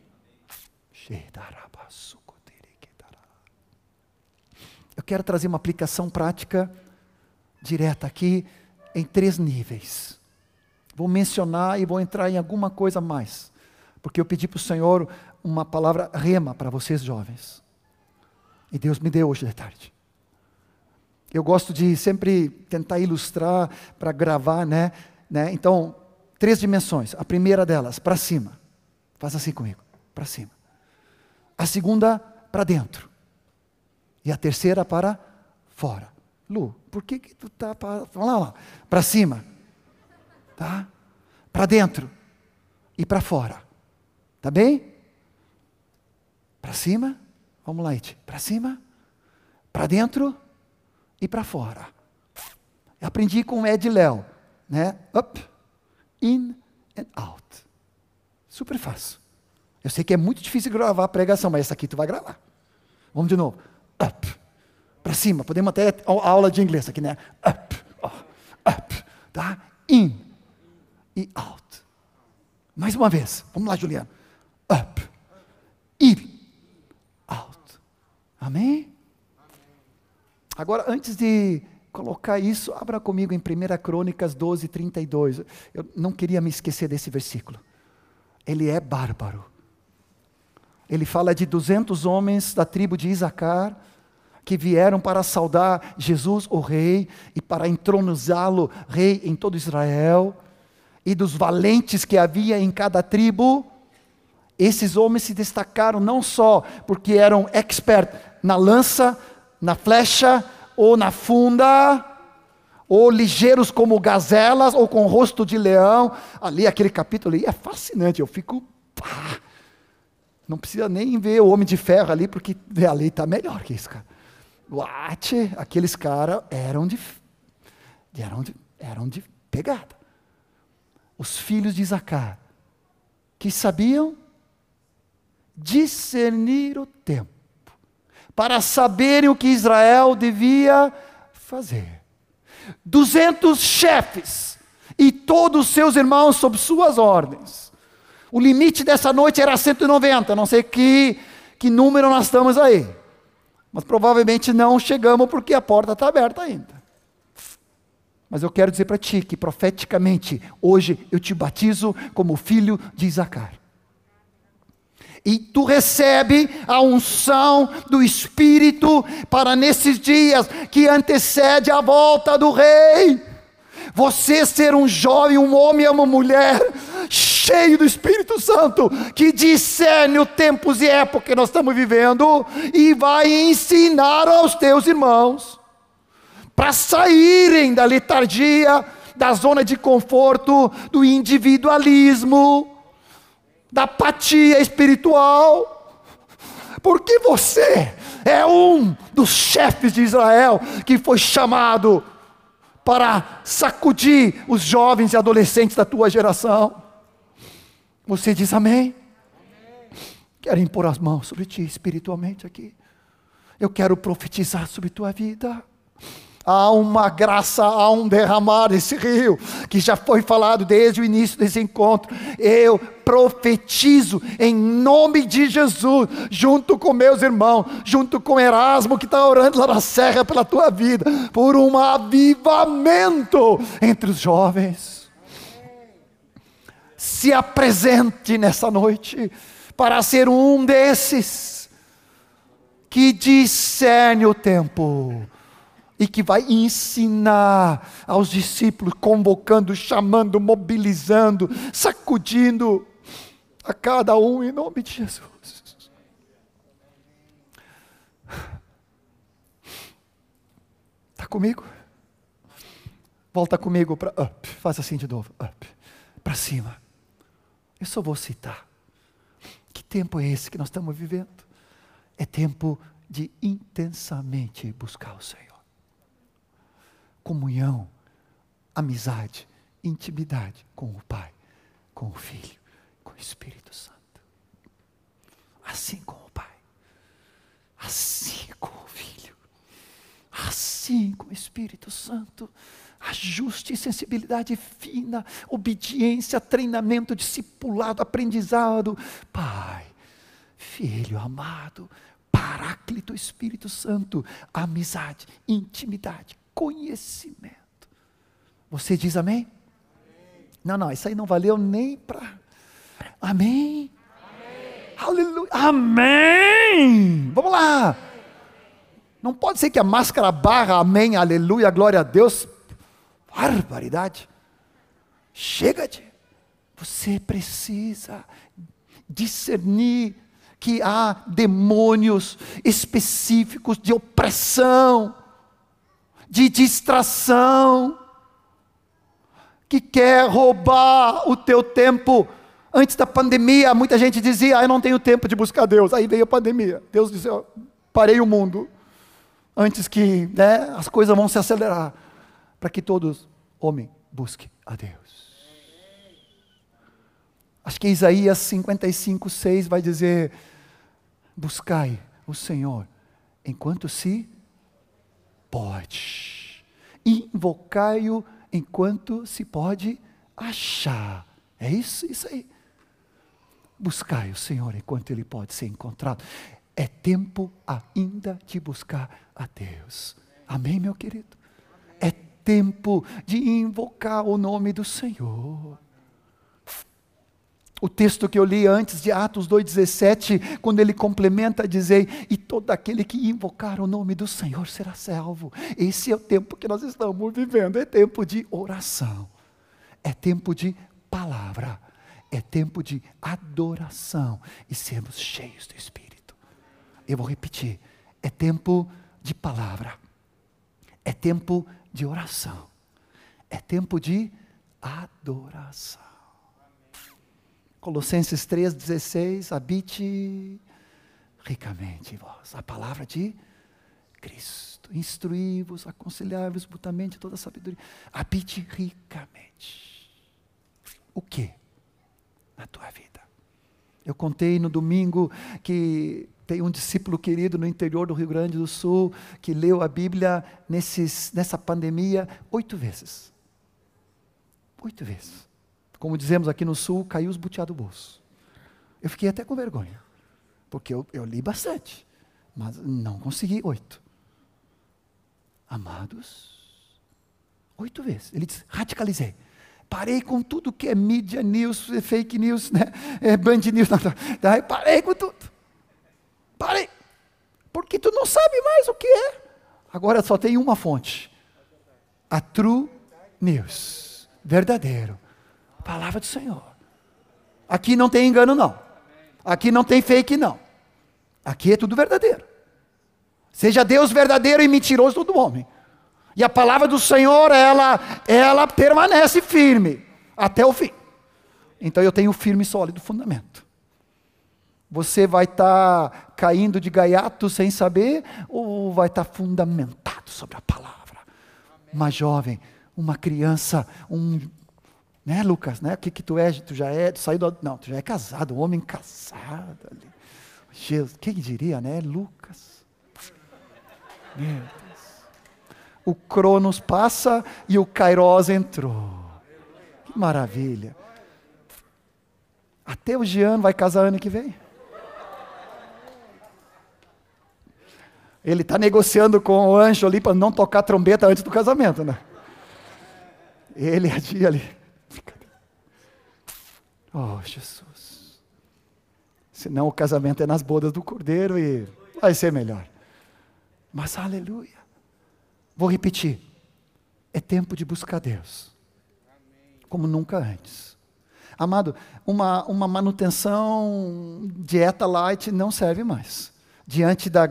Eu quero trazer uma aplicação prática direta aqui em três níveis. Vou mencionar e vou entrar em alguma coisa mais, porque eu pedi para o Senhor uma palavra rema para vocês jovens. E Deus me deu hoje de tarde. Eu gosto de sempre tentar ilustrar para gravar, né? né? Então, três dimensões. A primeira delas, para cima. Faz assim comigo, para cima. A segunda, para dentro. E a terceira para fora. Lu, por que, que tu está para lá, lá? Para cima. Tá? Para dentro e para fora. Tá bem? Para cima. Vamos lá, Iti. Para cima. Para dentro e para fora. Eu aprendi com Ed Léo, né? Up, in and out. Super fácil. Eu sei que é muito difícil gravar a pregação, mas essa aqui tu vai gravar. Vamos de novo up, para cima. Podemos até a aula de inglês aqui, né? Up, oh, up, tá? In e out. Mais uma vez. Vamos lá, Juliano. Up, in, out. Amém? Agora, antes de colocar isso, abra comigo em 1 Crônicas 12, 32. Eu não queria me esquecer desse versículo. Ele é bárbaro. Ele fala de 200 homens da tribo de Isacar que vieram para saudar Jesus, o Rei, e para entronizá-lo Rei em todo Israel, e dos valentes que havia em cada tribo. Esses homens se destacaram não só porque eram expert na lança, na flecha ou na funda, ou ligeiros como gazelas, ou com rosto de leão. Ali, aquele capítulo ali é fascinante, eu fico. Pá, não precisa nem ver o homem de ferro ali, porque ali está melhor que isso, cara. What? Aqueles caras eram de, eram, de, eram de pegada. Os filhos de Isacar, que sabiam discernir o tempo, para saberem o que Israel devia fazer. Duzentos chefes e todos os seus irmãos sob suas ordens. O limite dessa noite era 190, não sei que, que número nós estamos aí. Mas provavelmente não chegamos porque a porta está aberta ainda. Mas eu quero dizer para ti que profeticamente, hoje eu te batizo como filho de Isacar. E tu recebe a unção do Espírito para nesses dias que antecede a volta do Rei. Você ser um jovem, um homem e uma mulher cheio do Espírito Santo, que discerne os tempos e época que nós estamos vivendo e vai ensinar aos teus irmãos para saírem da letargia, da zona de conforto, do individualismo, da apatia espiritual. Porque você é um dos chefes de Israel que foi chamado para sacudir os jovens e adolescentes da tua geração. Você diz amém? Quero impor as mãos sobre ti espiritualmente aqui. Eu quero profetizar sobre tua vida. Há uma graça, há um derramar desse rio, que já foi falado desde o início desse encontro. Eu profetizo em nome de Jesus, junto com meus irmãos, junto com Erasmo, que está orando lá na serra pela tua vida, por um avivamento entre os jovens se apresente nessa noite para ser um desses que discerne o tempo e que vai ensinar aos discípulos, convocando, chamando, mobilizando, sacudindo a cada um em nome de Jesus. Está comigo? Volta comigo para up. Faz assim de novo. Up. Para cima. Eu só vou citar. Que tempo é esse que nós estamos vivendo? É tempo de intensamente buscar o Senhor. Comunhão, amizade, intimidade com o Pai, com o Filho, com o Espírito Santo. Assim com o Pai, assim com o Filho, assim com o Espírito Santo ajuste, sensibilidade fina, obediência, treinamento, discipulado, aprendizado. Pai, Filho amado, Paráclito Espírito Santo, amizade, intimidade, conhecimento. Você diz amém? amém. Não, não, isso aí não valeu nem para. Amém? amém? Aleluia. Amém! Vamos lá. Não pode ser que a máscara barra, amém, aleluia, glória a Deus, barbaridade. Chega de. Você precisa discernir que há demônios específicos de opressão, de distração, que quer roubar o teu tempo. Antes da pandemia, muita gente dizia: ah, Eu não tenho tempo de buscar Deus. Aí veio a pandemia. Deus disse: Parei o mundo. Antes que né, as coisas vão se acelerar para que todos, homem, busque a Deus. Acho que Isaías 55, 6 vai dizer: Buscai o Senhor enquanto se pode, invocai-o enquanto se pode achar. É isso, isso aí. Buscai o Senhor enquanto ele pode ser encontrado. É tempo ainda de buscar a Deus. Amém, meu querido? Tempo de invocar o nome do Senhor. O texto que eu li antes de Atos 2,17, quando ele complementa, dizer: E todo aquele que invocar o nome do Senhor será salvo. Esse é o tempo que nós estamos vivendo, é tempo de oração, é tempo de palavra, é tempo de adoração e sermos cheios do Espírito. Eu vou repetir: é tempo de palavra, é tempo de de oração. É tempo de adoração. Colossenses 3,16, habite ricamente vós. A palavra de Cristo. Instruí-vos, aconselhai-vos mutuamente toda a sabedoria. Habite ricamente. O que? Na tua vida. Eu contei no domingo que tem um discípulo querido no interior do Rio Grande do Sul que leu a Bíblia nesses, nessa pandemia oito vezes. Oito vezes. Como dizemos aqui no Sul, caiu os butiá do bolso. Eu fiquei até com vergonha, porque eu, eu li bastante, mas não consegui oito. Amados, oito vezes. Ele diz: radicalizei parei com tudo que é mídia news, fake news, né? É, band news, não, não. parei com tudo. Parei. Porque tu não sabe mais o que é. Agora só tem uma fonte. A True News. Verdadeiro. Palavra do Senhor. Aqui não tem engano, não. Aqui não tem fake, não. Aqui é tudo verdadeiro. Seja Deus verdadeiro e mentiroso todo homem. E a palavra do Senhor, ela, ela permanece firme até o fim. Então eu tenho firme e sólido fundamento. Você vai estar tá caindo de gaiato sem saber, ou vai estar tá fundamentado sobre a palavra? Uma jovem, uma criança, um. Né, Lucas? Né? O que, que tu é? Tu já é. Tu saiu do, não, tu já é casado, um homem casado ali. Jesus, quem diria, né? Lucas. Meu o Cronos passa e o Kairos entrou. Que maravilha. Até o Jean vai casar ano que vem. Ele está negociando com o anjo ali para não tocar trombeta antes do casamento, né? Ele adia ali. Oh, Jesus. Senão o casamento é nas bodas do cordeiro e vai ser melhor. Mas aleluia. Vou repetir. É tempo de buscar Deus. Como nunca antes. Amado, uma, uma manutenção dieta light não serve mais. Diante da,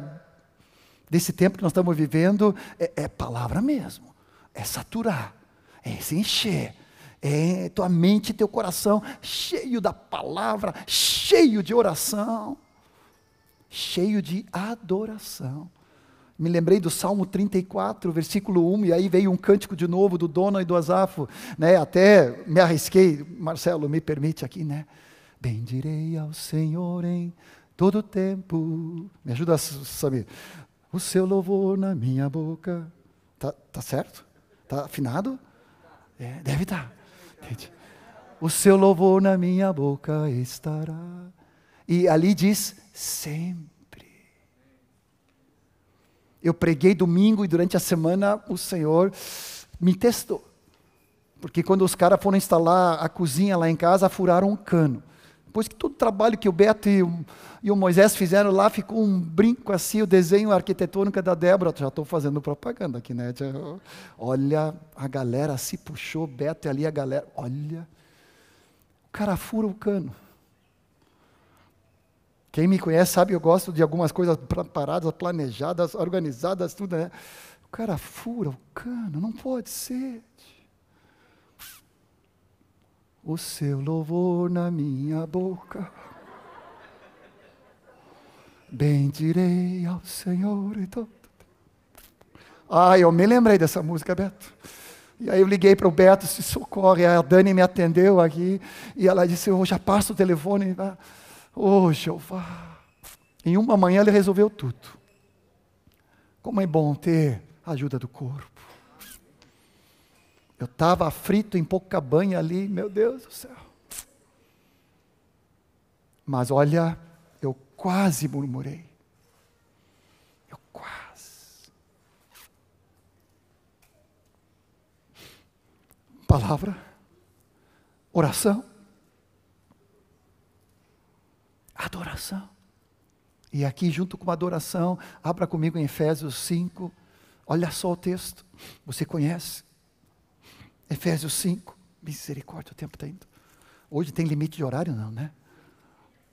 desse tempo que nós estamos vivendo, é, é palavra mesmo. É saturar. É se encher. É tua mente teu coração cheio da palavra, cheio de oração. cheio de adoração. Me lembrei do Salmo 34, versículo 1, e aí veio um cântico de novo do Dona e do Azafo, né? Até me arrisquei, Marcelo, me permite aqui, né? Bendirei ao Senhor em todo tempo. Me ajuda a saber. O seu louvor na minha boca. Tá, tá certo? Tá afinado? É, deve estar. Tá. O seu louvor na minha boca estará. E ali diz sempre. Eu preguei domingo e durante a semana o Senhor me testou. Porque quando os caras foram instalar a cozinha lá em casa, furaram um cano. Depois que todo o trabalho que o Beto e o, e o Moisés fizeram lá, ficou um brinco assim, o desenho arquitetônico da Débora. Já estou fazendo propaganda aqui, né? Olha, a galera se puxou, Beto e ali a galera. Olha, o cara fura o cano. Quem me conhece sabe, eu gosto de algumas coisas preparadas, planejadas, organizadas, tudo, né? O cara fura o cano, não pode ser. O seu louvor na minha boca. Bendirei ao Senhor e todo. Ah, eu me lembrei dessa música, Beto. E aí eu liguei para o Beto, se socorre. A Dani me atendeu aqui. E ela disse: Eu já passo o telefone. Oh, Jeová. Em uma manhã ele resolveu tudo. Como é bom ter a ajuda do corpo. Eu estava frito em pouca banha ali, meu Deus do céu. Mas olha, eu quase murmurei. Eu quase. Palavra, oração, Adoração. E aqui, junto com a adoração, abra comigo em Efésios 5. Olha só o texto. Você conhece? Efésios 5. Misericórdia, o tempo está indo. Hoje tem limite de horário, não, né?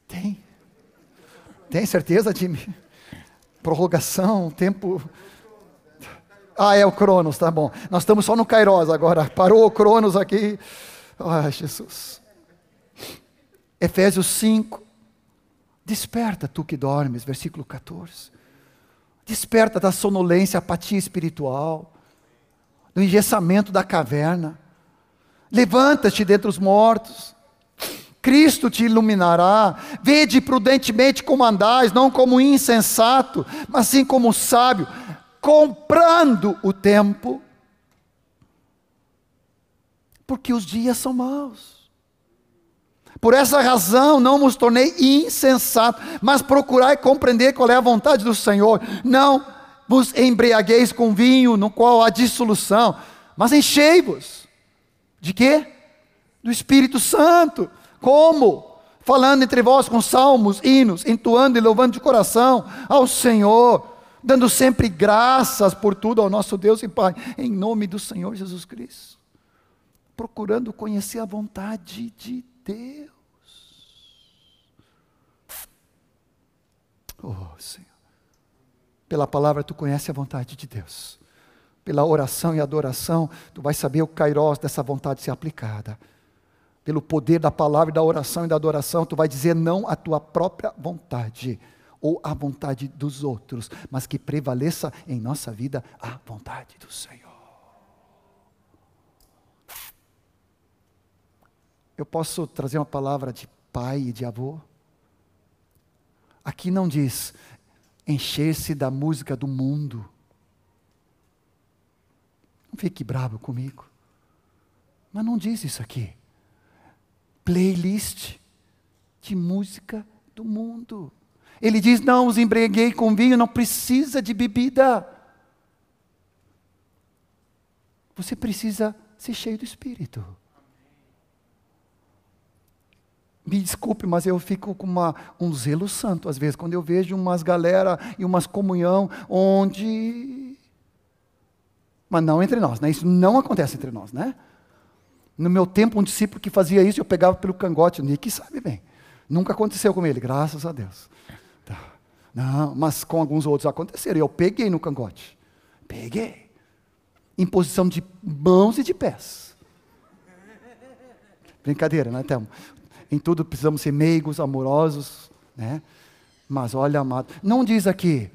Tem. Tem certeza, Jimmy? Prorrogação, tempo. Ah, é o Cronos, tá bom. Nós estamos só no Kairos agora. Parou o Cronos aqui. Ai, Jesus. Efésios 5. Desperta tu que dormes, versículo 14. Desperta da sonolência, apatia espiritual, do engessamento da caverna. Levanta-te dentre os mortos. Cristo te iluminará. Vede prudentemente como andais, não como insensato, mas sim como sábio, comprando o tempo, porque os dias são maus. Por essa razão não vos tornei insensato, mas procurai compreender qual é a vontade do Senhor. Não vos embriagueis com vinho, no qual há dissolução, mas enchei-vos. De quê? Do Espírito Santo. Como? Falando entre vós com salmos, hinos, entoando e louvando de coração ao Senhor, dando sempre graças por tudo ao nosso Deus e Pai, em nome do Senhor Jesus Cristo. Procurando conhecer a vontade de Deus. Oh, Senhor. Pela palavra tu conhece a vontade de Deus. Pela oração e adoração, tu vais saber o kairós dessa vontade ser aplicada. Pelo poder da palavra e da oração e da adoração, tu vais dizer não à tua própria vontade ou à vontade dos outros, mas que prevaleça em nossa vida a vontade do Senhor. Eu posso trazer uma palavra de pai e de avô? Aqui não diz encher-se da música do mundo. Não fique bravo comigo. Mas não diz isso aqui. Playlist de música do mundo. Ele diz: Não os embriaguei com vinho, não precisa de bebida. Você precisa ser cheio do Espírito. Me desculpe, mas eu fico com uma, um zelo santo, às vezes, quando eu vejo umas galera e umas comunhão onde. Mas não entre nós, né? Isso não acontece entre nós, né? No meu tempo, um discípulo que fazia isso, eu pegava pelo cangote, Nick sabe bem. Nunca aconteceu com ele, graças a Deus. Tá. Não, mas com alguns outros aconteceram. Eu peguei no cangote. Peguei. Em posição de mãos e de pés. Brincadeira, né, Thelma? Em tudo precisamos ser meigos, amorosos, né? Mas olha, amado, não diz aqui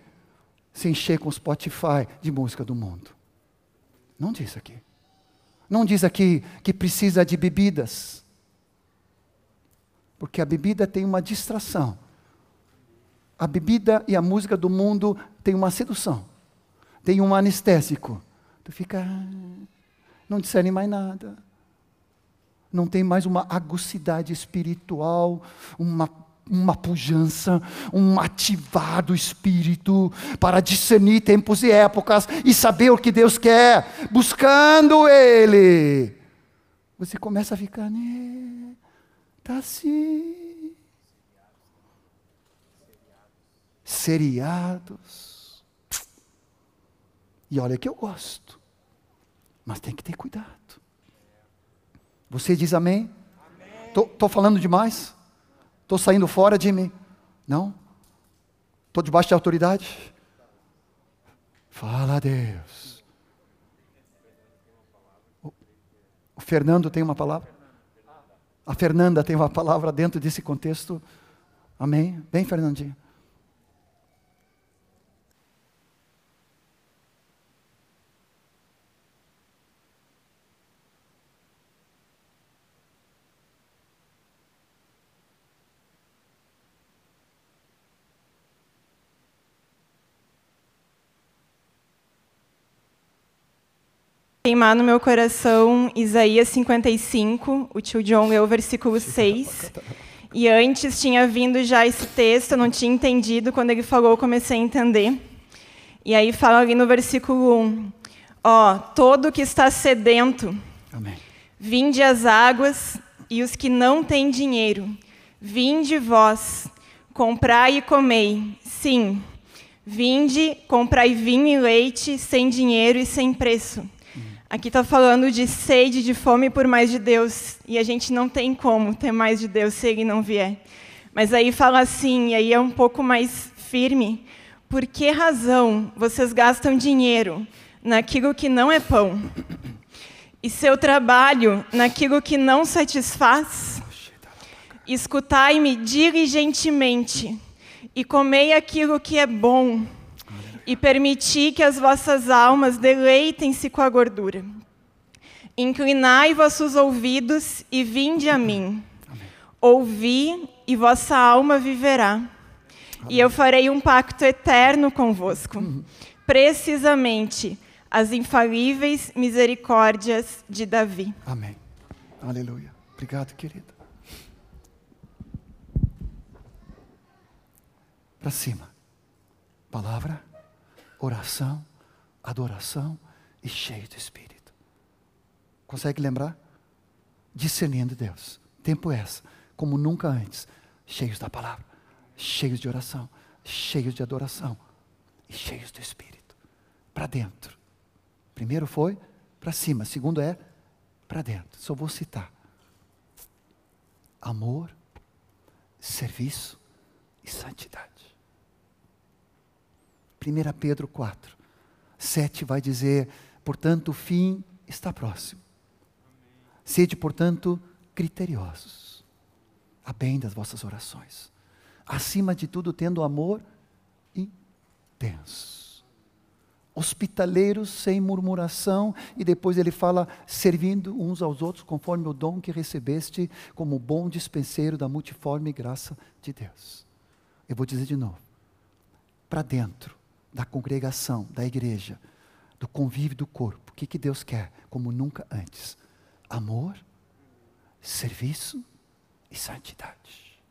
se encher com Spotify de música do mundo. Não diz aqui. Não diz aqui que precisa de bebidas. Porque a bebida tem uma distração. A bebida e a música do mundo tem uma sedução. Tem um anestésico. Tu fica. Ah, não disserem mais nada. Não tem mais uma agucidade espiritual, uma uma pujança, um ativado espírito para discernir tempos e épocas e saber o que Deus quer, buscando Ele. Você começa a ficar, né? Tá assim. Seriados. E olha que eu gosto, mas tem que ter cuidado. Você diz amém? Estou falando demais? Estou saindo fora de mim? Não? Estou debaixo de autoridade? Fala a Deus. O Fernando tem uma palavra? A Fernanda tem uma palavra dentro desse contexto? Amém? Bem, Fernandinho. Queimar no meu coração Isaías 55, o tio John leu o versículo 6. E antes tinha vindo já esse texto, eu não tinha entendido, quando ele falou, eu comecei a entender. E aí fala ali no versículo 1: Ó, todo que está sedento, Amém. vinde as águas, e os que não têm dinheiro, vinde vós, comprai e comei. Sim, vinde, comprai vinho e leite, sem dinheiro e sem preço Aqui está falando de sede, de fome por mais de Deus. E a gente não tem como ter mais de Deus se Ele não vier. Mas aí fala assim, e aí é um pouco mais firme. Por que razão vocês gastam dinheiro naquilo que não é pão? E seu trabalho naquilo que não satisfaz? Escutai-me diligentemente e comei aquilo que é bom e permiti que as vossas almas deleitem-se com a gordura. Inclinai vossos ouvidos e vinde a mim. Ouvi e vossa alma viverá. E eu farei um pacto eterno convosco. Precisamente as infalíveis misericórdias de Davi. Amém. Aleluia. Obrigado, querida. Para cima. Palavra oração, adoração e cheio do Espírito. Consegue lembrar? Discernindo Deus. Tempo essa, como nunca antes, cheios da palavra, cheios de oração, cheios de adoração e cheios do Espírito. Para dentro. Primeiro foi para cima, segundo é para dentro. Só vou citar: amor, serviço e santidade. 1 Pedro 4, 7 vai dizer: portanto, o fim está próximo. Sede, portanto, criteriosos, a bem das vossas orações. Acima de tudo, tendo amor intenso. Hospitaleiros sem murmuração, e depois ele fala, servindo uns aos outros conforme o dom que recebeste, como bom dispenseiro da multiforme graça de Deus. Eu vou dizer de novo. Para dentro, da congregação, da igreja, do convívio do corpo. O que, que Deus quer? Como nunca antes: amor, serviço e santidade.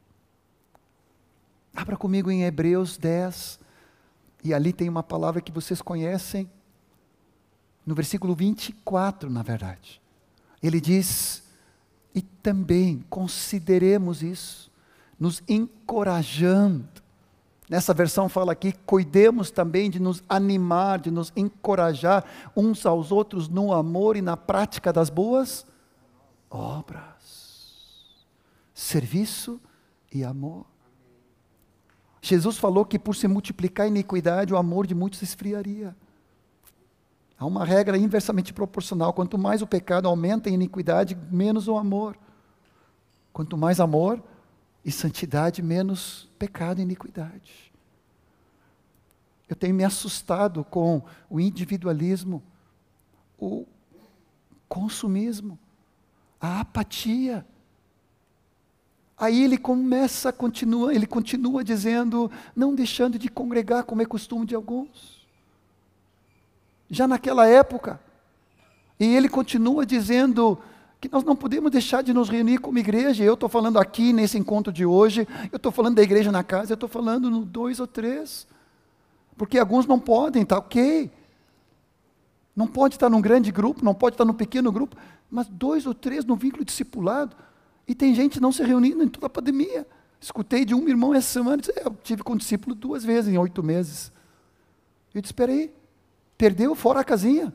Abra comigo em Hebreus 10, e ali tem uma palavra que vocês conhecem, no versículo 24, na verdade. Ele diz: e também consideremos isso, nos encorajando Nessa versão fala aqui: cuidemos também de nos animar, de nos encorajar uns aos outros no amor e na prática das boas obras. Serviço e amor. Jesus falou que por se multiplicar a iniquidade, o amor de muitos esfriaria. Há uma regra inversamente proporcional: quanto mais o pecado aumenta em iniquidade, menos o amor. Quanto mais amor, E santidade menos pecado e iniquidade. Eu tenho me assustado com o individualismo, o consumismo, a apatia. Aí ele começa, continua, ele continua dizendo, não deixando de congregar como é costume de alguns. Já naquela época, e ele continua dizendo que nós não podemos deixar de nos reunir como igreja. Eu estou falando aqui nesse encontro de hoje, eu estou falando da igreja na casa, eu estou falando no dois ou três. Porque alguns não podem, tá ok. Não pode estar num grande grupo, não pode estar num pequeno grupo, mas dois ou três no vínculo discipulado. E tem gente não se reunindo em toda a pandemia. Escutei de um irmão essa semana, disse, é, eu tive com um discípulo duas vezes em oito meses. Eu disse, espera aí, perdeu fora a casinha.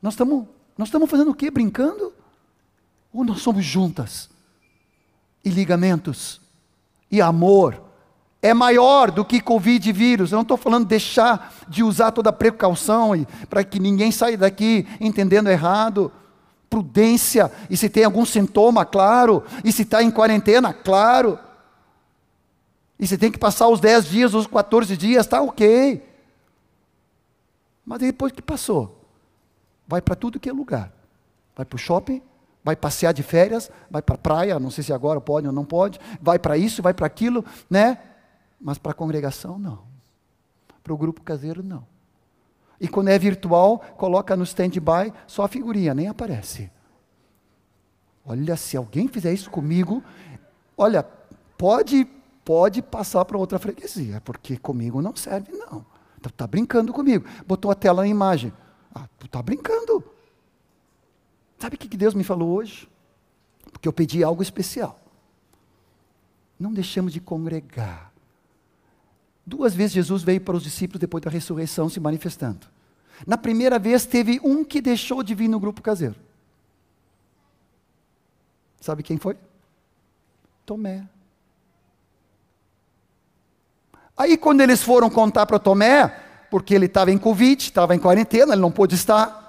Nós estamos nós estamos fazendo o quê? Brincando? Ou nós somos juntas? E ligamentos? E amor? É maior do que Covid e vírus. Eu não estou falando deixar de usar toda a precaução para que ninguém saia daqui entendendo errado. Prudência. E se tem algum sintoma, claro. E se está em quarentena, claro. E se tem que passar os 10 dias, os 14 dias, está ok. Mas depois que passou, vai para tudo que é lugar. Vai para o shopping, vai passear de férias, vai para a praia, não sei se agora pode ou não pode, vai para isso, vai para aquilo, né? Mas para a congregação, não. Para o grupo caseiro, não. E quando é virtual, coloca no stand-by só a figurinha, nem aparece. Olha, se alguém fizer isso comigo, olha, pode pode passar para outra freguesia, porque comigo não serve, não. Está tá brincando comigo. Botou a tela na imagem. Ah, tu está brincando. Sabe o que Deus me falou hoje? Porque eu pedi algo especial. Não deixamos de congregar. Duas vezes Jesus veio para os discípulos depois da ressurreição se manifestando. Na primeira vez teve um que deixou de vir no grupo caseiro. Sabe quem foi? Tomé. Aí quando eles foram contar para Tomé, porque ele estava em Covid, estava em quarentena, ele não pôde estar.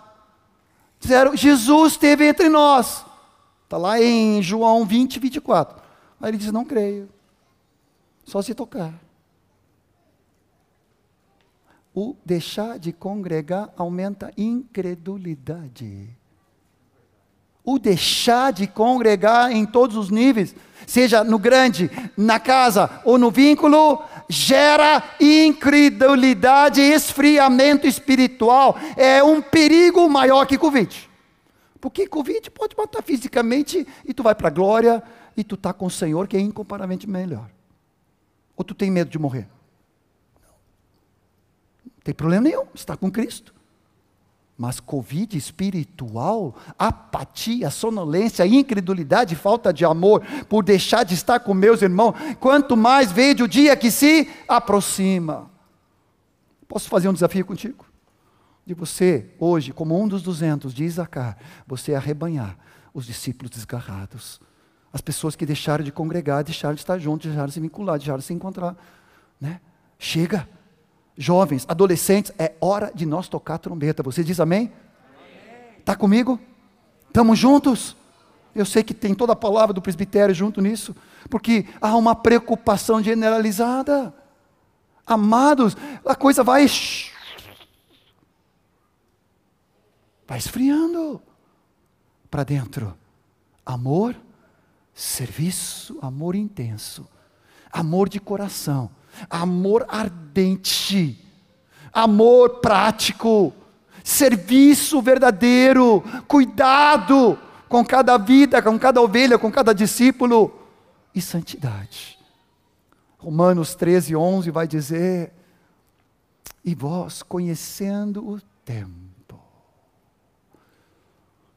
Disseram, Jesus esteve entre nós. Está lá em João 20, 24. Aí ele diz, não creio. Só se tocar. O deixar de congregar aumenta a incredulidade. O deixar de congregar em todos os níveis, seja no grande, na casa ou no vínculo, gera incredulidade e esfriamento espiritual. É um perigo maior que Covid. Porque Covid pode matar fisicamente e tu vai para a glória e tu está com o Senhor que é incomparavelmente melhor. Ou tu tem medo de morrer? Não tem problema nenhum, está com Cristo. Mas Covid espiritual, apatia, sonolência, incredulidade, falta de amor, por deixar de estar com meus irmãos, quanto mais vejo o dia que se aproxima. Posso fazer um desafio contigo? De você, hoje, como um dos duzentos de Isacar, você arrebanhar os discípulos desgarrados. As pessoas que deixaram de congregar, deixaram de estar juntos, deixaram de se vincular, deixaram de se encontrar. Né? Chega jovens, adolescentes, é hora de nós tocar a trombeta. Você diz amém? Está comigo? Estamos juntos? Eu sei que tem toda a palavra do presbitério junto nisso, porque há uma preocupação generalizada. Amados, a coisa vai. Vai esfriando para dentro. Amor, serviço, amor intenso, amor de coração amor ardente, amor prático, serviço verdadeiro, cuidado com cada vida, com cada ovelha, com cada discípulo. E santidade. Romanos 13, 11 vai dizer: E vós, conhecendo o tempo,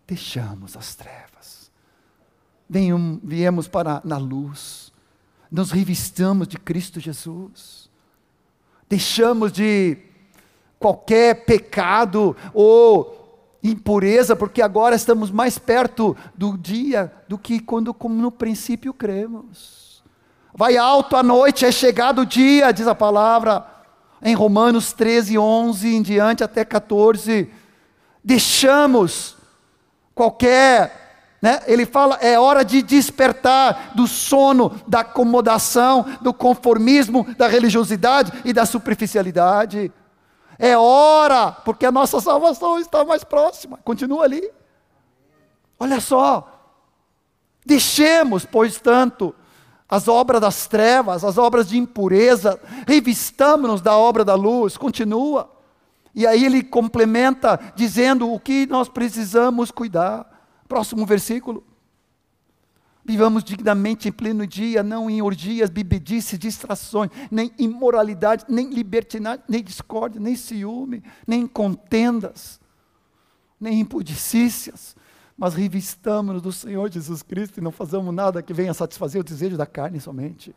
deixamos as trevas, viemos para na luz, nos revistamos de Cristo Jesus, deixamos de qualquer pecado ou impureza, porque agora estamos mais perto do dia do que quando como no princípio cremos. Vai alto a noite, é chegado o dia, diz a palavra, em Romanos 13, 11 em diante até 14. Deixamos qualquer Né? Ele fala: é hora de despertar do sono, da acomodação, do conformismo, da religiosidade e da superficialidade. É hora, porque a nossa salvação está mais próxima. Continua ali. Olha só. Deixemos, pois tanto, as obras das trevas, as obras de impureza, revistamos-nos da obra da luz. Continua. E aí ele complementa dizendo o que nós precisamos cuidar. Próximo versículo. Vivamos dignamente em pleno dia, não em orgias, bebedices, distrações, nem imoralidade, nem libertinagem, nem discórdia, nem ciúme, nem contendas, nem impudicícias, mas revistamos-nos do Senhor Jesus Cristo e não fazemos nada que venha satisfazer o desejo da carne somente.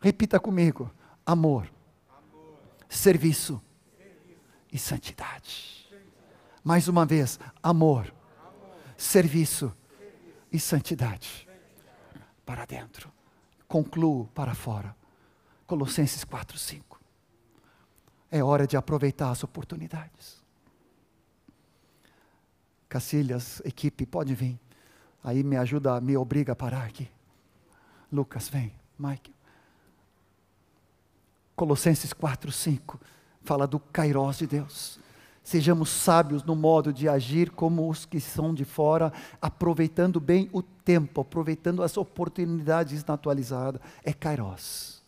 Repita comigo: amor, amor. Serviço, serviço e santidade. Mais uma vez, amor serviço e santidade. Para dentro. Concluo para fora. Colossenses 4, 5. É hora de aproveitar as oportunidades. Cacilhas, equipe, pode vir. Aí me ajuda, me obriga a parar aqui. Lucas, vem. Mike. Colossenses 4, 5 fala do Kairós de Deus. Sejamos sábios no modo de agir como os que são de fora, aproveitando bem o tempo, aproveitando as oportunidades na. É kairos.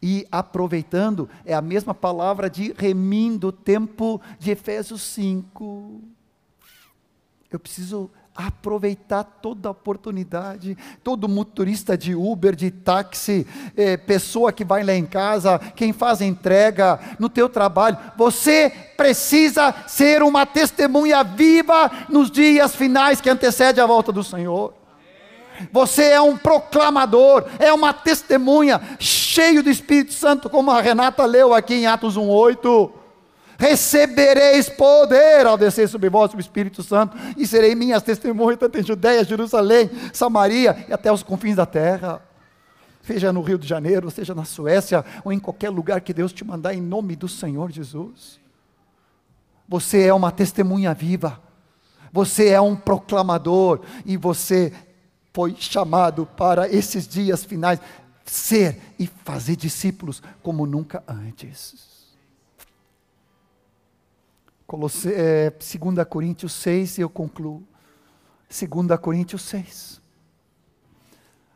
E aproveitando é a mesma palavra de remindo o tempo de Efésios 5. Eu preciso aproveitar toda oportunidade. Todo motorista de Uber, de táxi, é, pessoa que vai lá em casa, quem faz entrega no teu trabalho, você precisa ser uma testemunha viva nos dias finais que antecedem a volta do Senhor. Você é um proclamador, é uma testemunha, cheio do Espírito Santo, como a Renata leu aqui em Atos 1,8 recebereis poder ao descer sobre vós o Espírito Santo, e serei minhas testemunhas, tanto em Judéia, Jerusalém, Samaria e até os confins da terra. Seja no Rio de Janeiro, seja na Suécia, ou em qualquer lugar que Deus te mandar, em nome do Senhor Jesus. Você é uma testemunha viva, você é um proclamador, e você foi chamado para esses dias finais ser e fazer discípulos como nunca antes. Colosse, é, 2 Coríntios 6, e eu concluo. 2 Coríntios 6.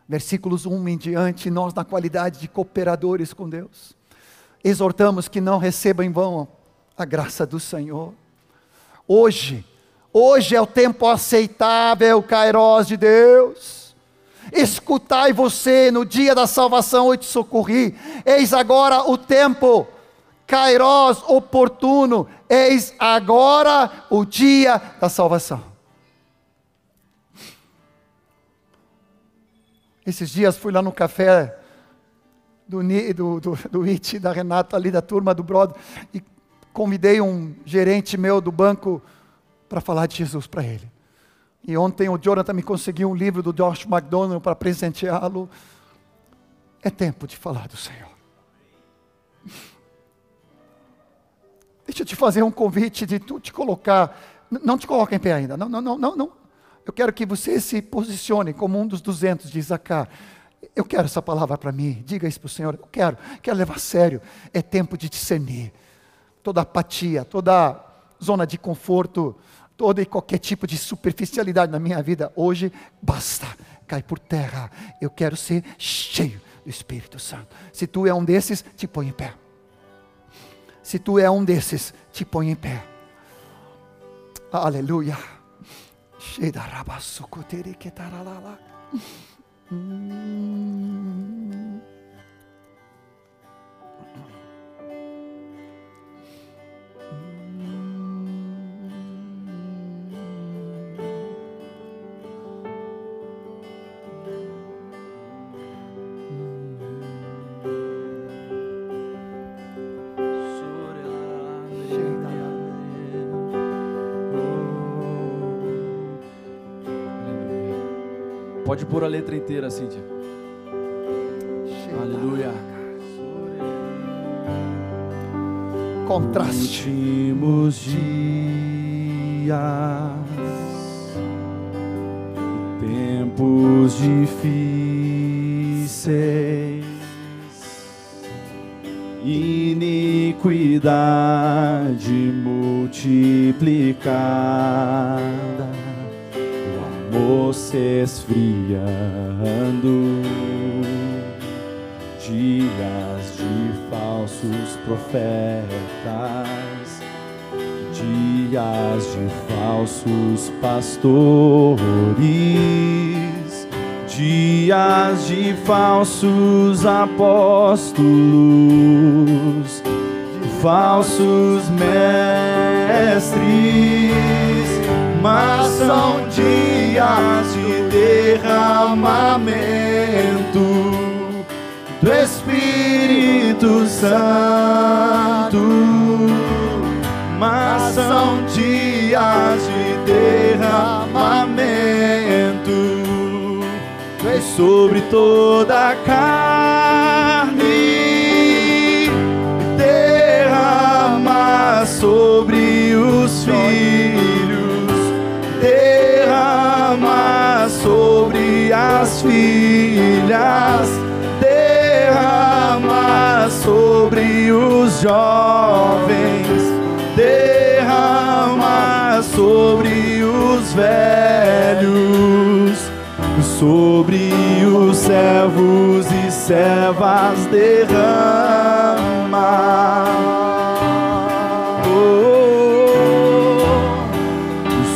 Versículos 1 em diante, nós, na qualidade de cooperadores com Deus, exortamos que não recebam em vão a graça do Senhor. Hoje, hoje é o tempo aceitável, Cairós de Deus. Escutai você no dia da salvação, eu te socorri. Eis agora o tempo Kairós oportuno, eis agora o dia da salvação. Esses dias fui lá no café do, do, do, do IT, da Renata, ali da turma do brother, e convidei um gerente meu do banco para falar de Jesus para ele. E ontem o Jonathan me conseguiu um livro do Josh McDonald para presenteá-lo. É tempo de falar do Senhor. Deixa eu te fazer um convite de tu te colocar. Não te coloca em pé ainda. Não, não, não, não, não. Eu quero que você se posicione como um dos duzentos de Isaacar. Eu quero essa palavra para mim. Diga isso para o Senhor. Eu quero. Quero levar a sério. É tempo de discernir. Toda apatia, toda zona de conforto, toda e qualquer tipo de superficialidade na minha vida. Hoje, basta. Cai por terra. Eu quero ser cheio do Espírito Santo. Se tu é um desses, te põe em pé. Se tu é um desses, te põe em pé. Aleluia. Hum. Pode pôr a letra inteira, Cíntia. Aleluia. Contraste. Últimos dias tempos difíceis, iniquidade multiplicada, amor se esfriando, dias de falsos profetas dias de falsos pastores, dias de falsos apóstolos, falsos mestres, mas são dias de derramamento do Espírito Santo. Mas são dias de derramamento sobre toda a carne, derrama sobre os filhos, sobre as filhas, derrama sobre os jovens derrama sobre os velhos, sobre os servos e servas derrama. Oh,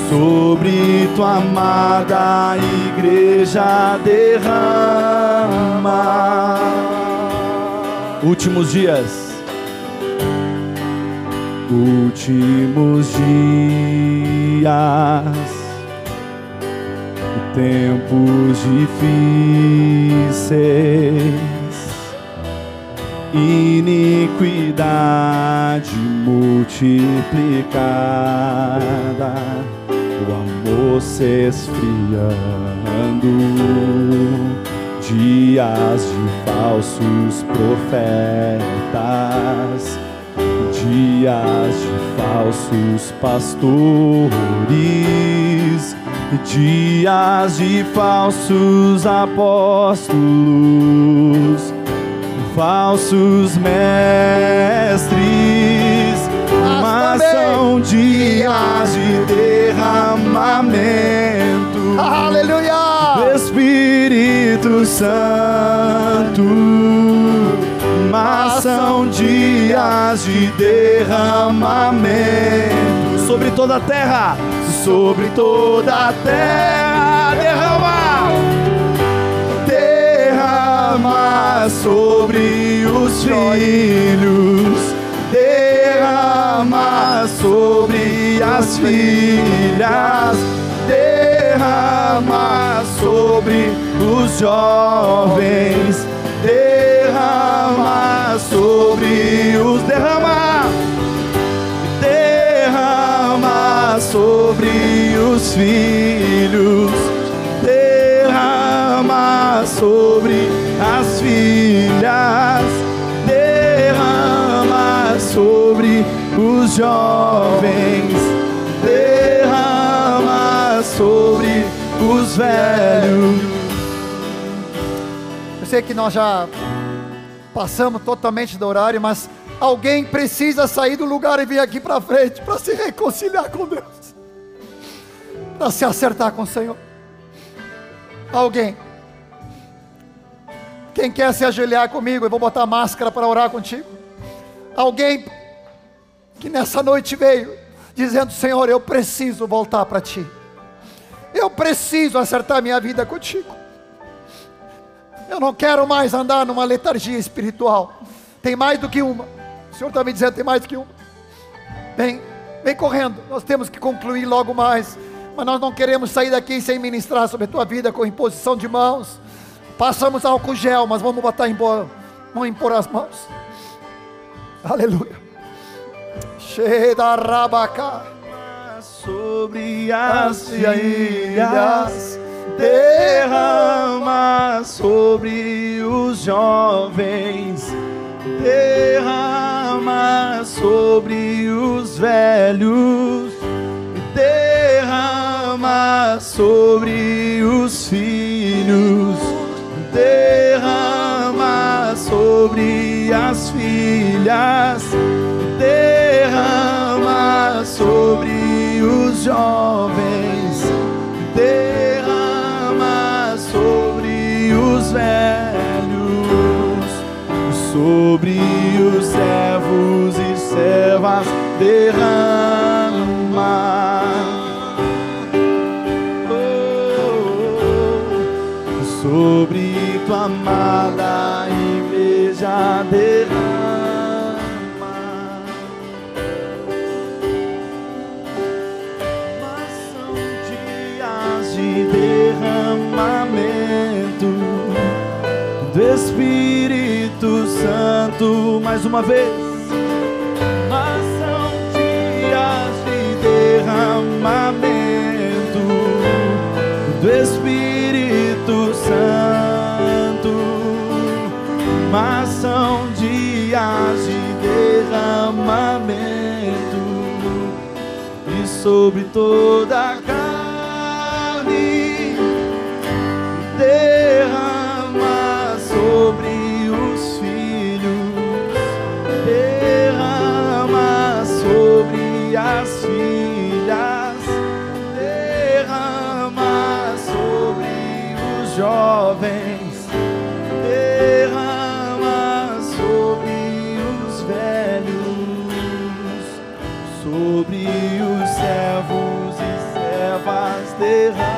sobre tua amada igreja derrama. Últimos dias. Últimos dias, tempos difíceis, iniquidade multiplicada, o amor se esfriando, dias de falsos profetas. Dias de falsos pastores, dias de falsos apóstolos, falsos mestres, mas são dias de derramamento. Aleluia! Espírito Santo mas são dias de derramamento. Sobre toda a terra, sobre toda a terra, derrama, derrama sobre os filhos, derrama sobre as filhas, derrama sobre os jovens derrama sobre os derrama, derrama sobre os filhos, derrama sobre as filhas, derrama sobre os jovens, derrama sobre os velhos sei que nós já passamos totalmente do horário, mas alguém precisa sair do lugar e vir aqui para frente para se reconciliar com Deus, para se acertar com o Senhor. Alguém. Quem quer se ajoelhar comigo, eu vou botar máscara para orar contigo. Alguém que nessa noite veio dizendo: Senhor, eu preciso voltar para ti. Eu preciso acertar minha vida contigo. Eu não quero mais andar numa letargia espiritual. Tem mais do que uma. O Senhor está me dizendo tem mais do que uma. Vem, vem correndo. Nós temos que concluir logo mais. Mas nós não queremos sair daqui sem ministrar sobre a tua vida com imposição de mãos. Passamos álcool gel, mas vamos botar embora. Vamos impor as mãos. Aleluia. Cheia da rabaca. Sobre as ilhas derrama sobre os jovens, derrama sobre os velhos, derrama sobre os filhos, derrama sobre as filhas, derrama sobre os jovens, derrama sobre os servos e servas, derrama. Oh, sobre tua amada igreja derrama. Mas são dias de derramamento do Espírito Santo mais uma vez. Mas são dias de derramamento do Espírito Santo. Mas são dias de derramamento e sobre toda jovens, derrama sobre os velhos, sobre os servos e servas derrama.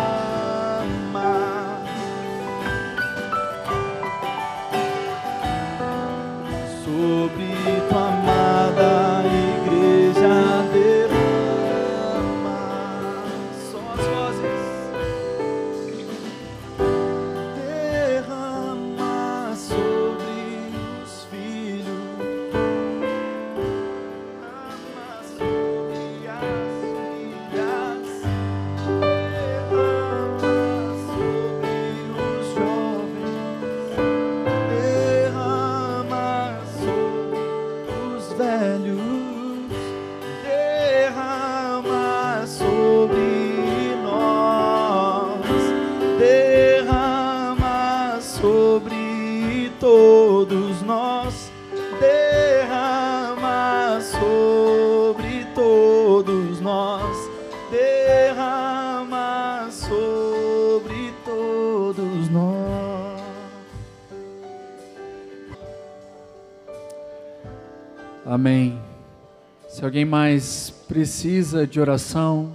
Mais precisa de oração,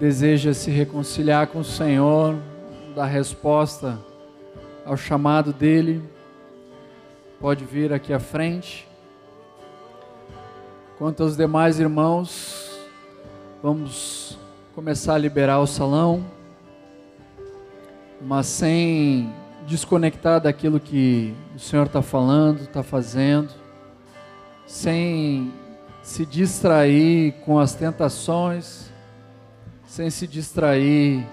deseja se reconciliar com o Senhor, dar resposta ao chamado dele, pode vir aqui à frente. Quanto aos demais irmãos, vamos começar a liberar o salão, mas sem desconectar daquilo que o Senhor está falando, está fazendo, sem se distrair com as tentações, sem se distrair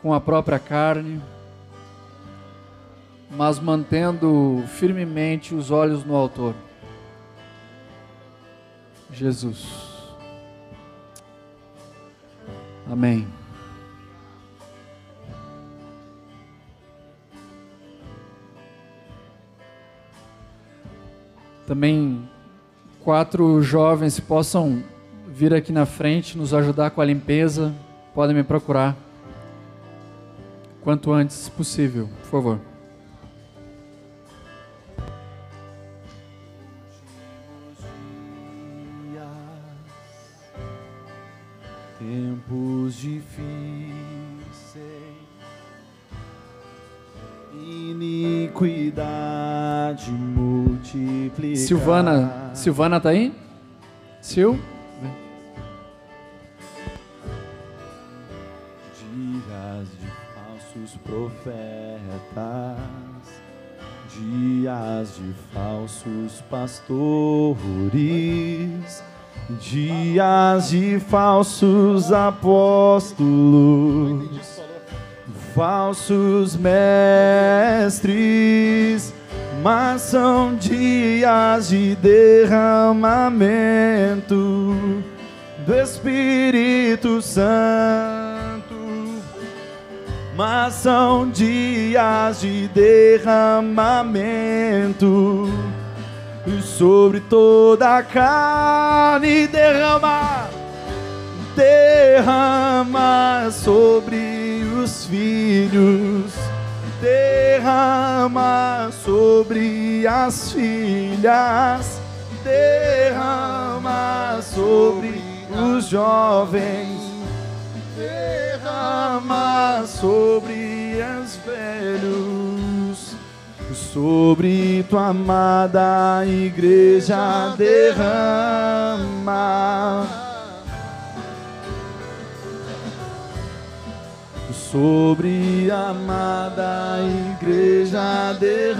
com a própria carne, mas mantendo firmemente os olhos no Autor. Jesus. Amém. Também quatro jovens possam vir aqui na frente nos ajudar com a limpeza, podem me procurar quanto antes possível, por favor. Tempos difíceis, iniquidade multiplicada. Silvana, Silvana tá aí? Sil? Dias de falsos profetas, dias de falsos pastores, dias de falsos apóstolos, falsos mestres, mas são dias de derramamento do Espírito Santo. Mas são dias de derramamento sobre toda a carne derrama, derrama sobre os filhos, derrama sobre as filhas, derrama sobre os jovens, derrama sobre os velhos sobre tua amada igreja derrama. sobre a amada igreja derrama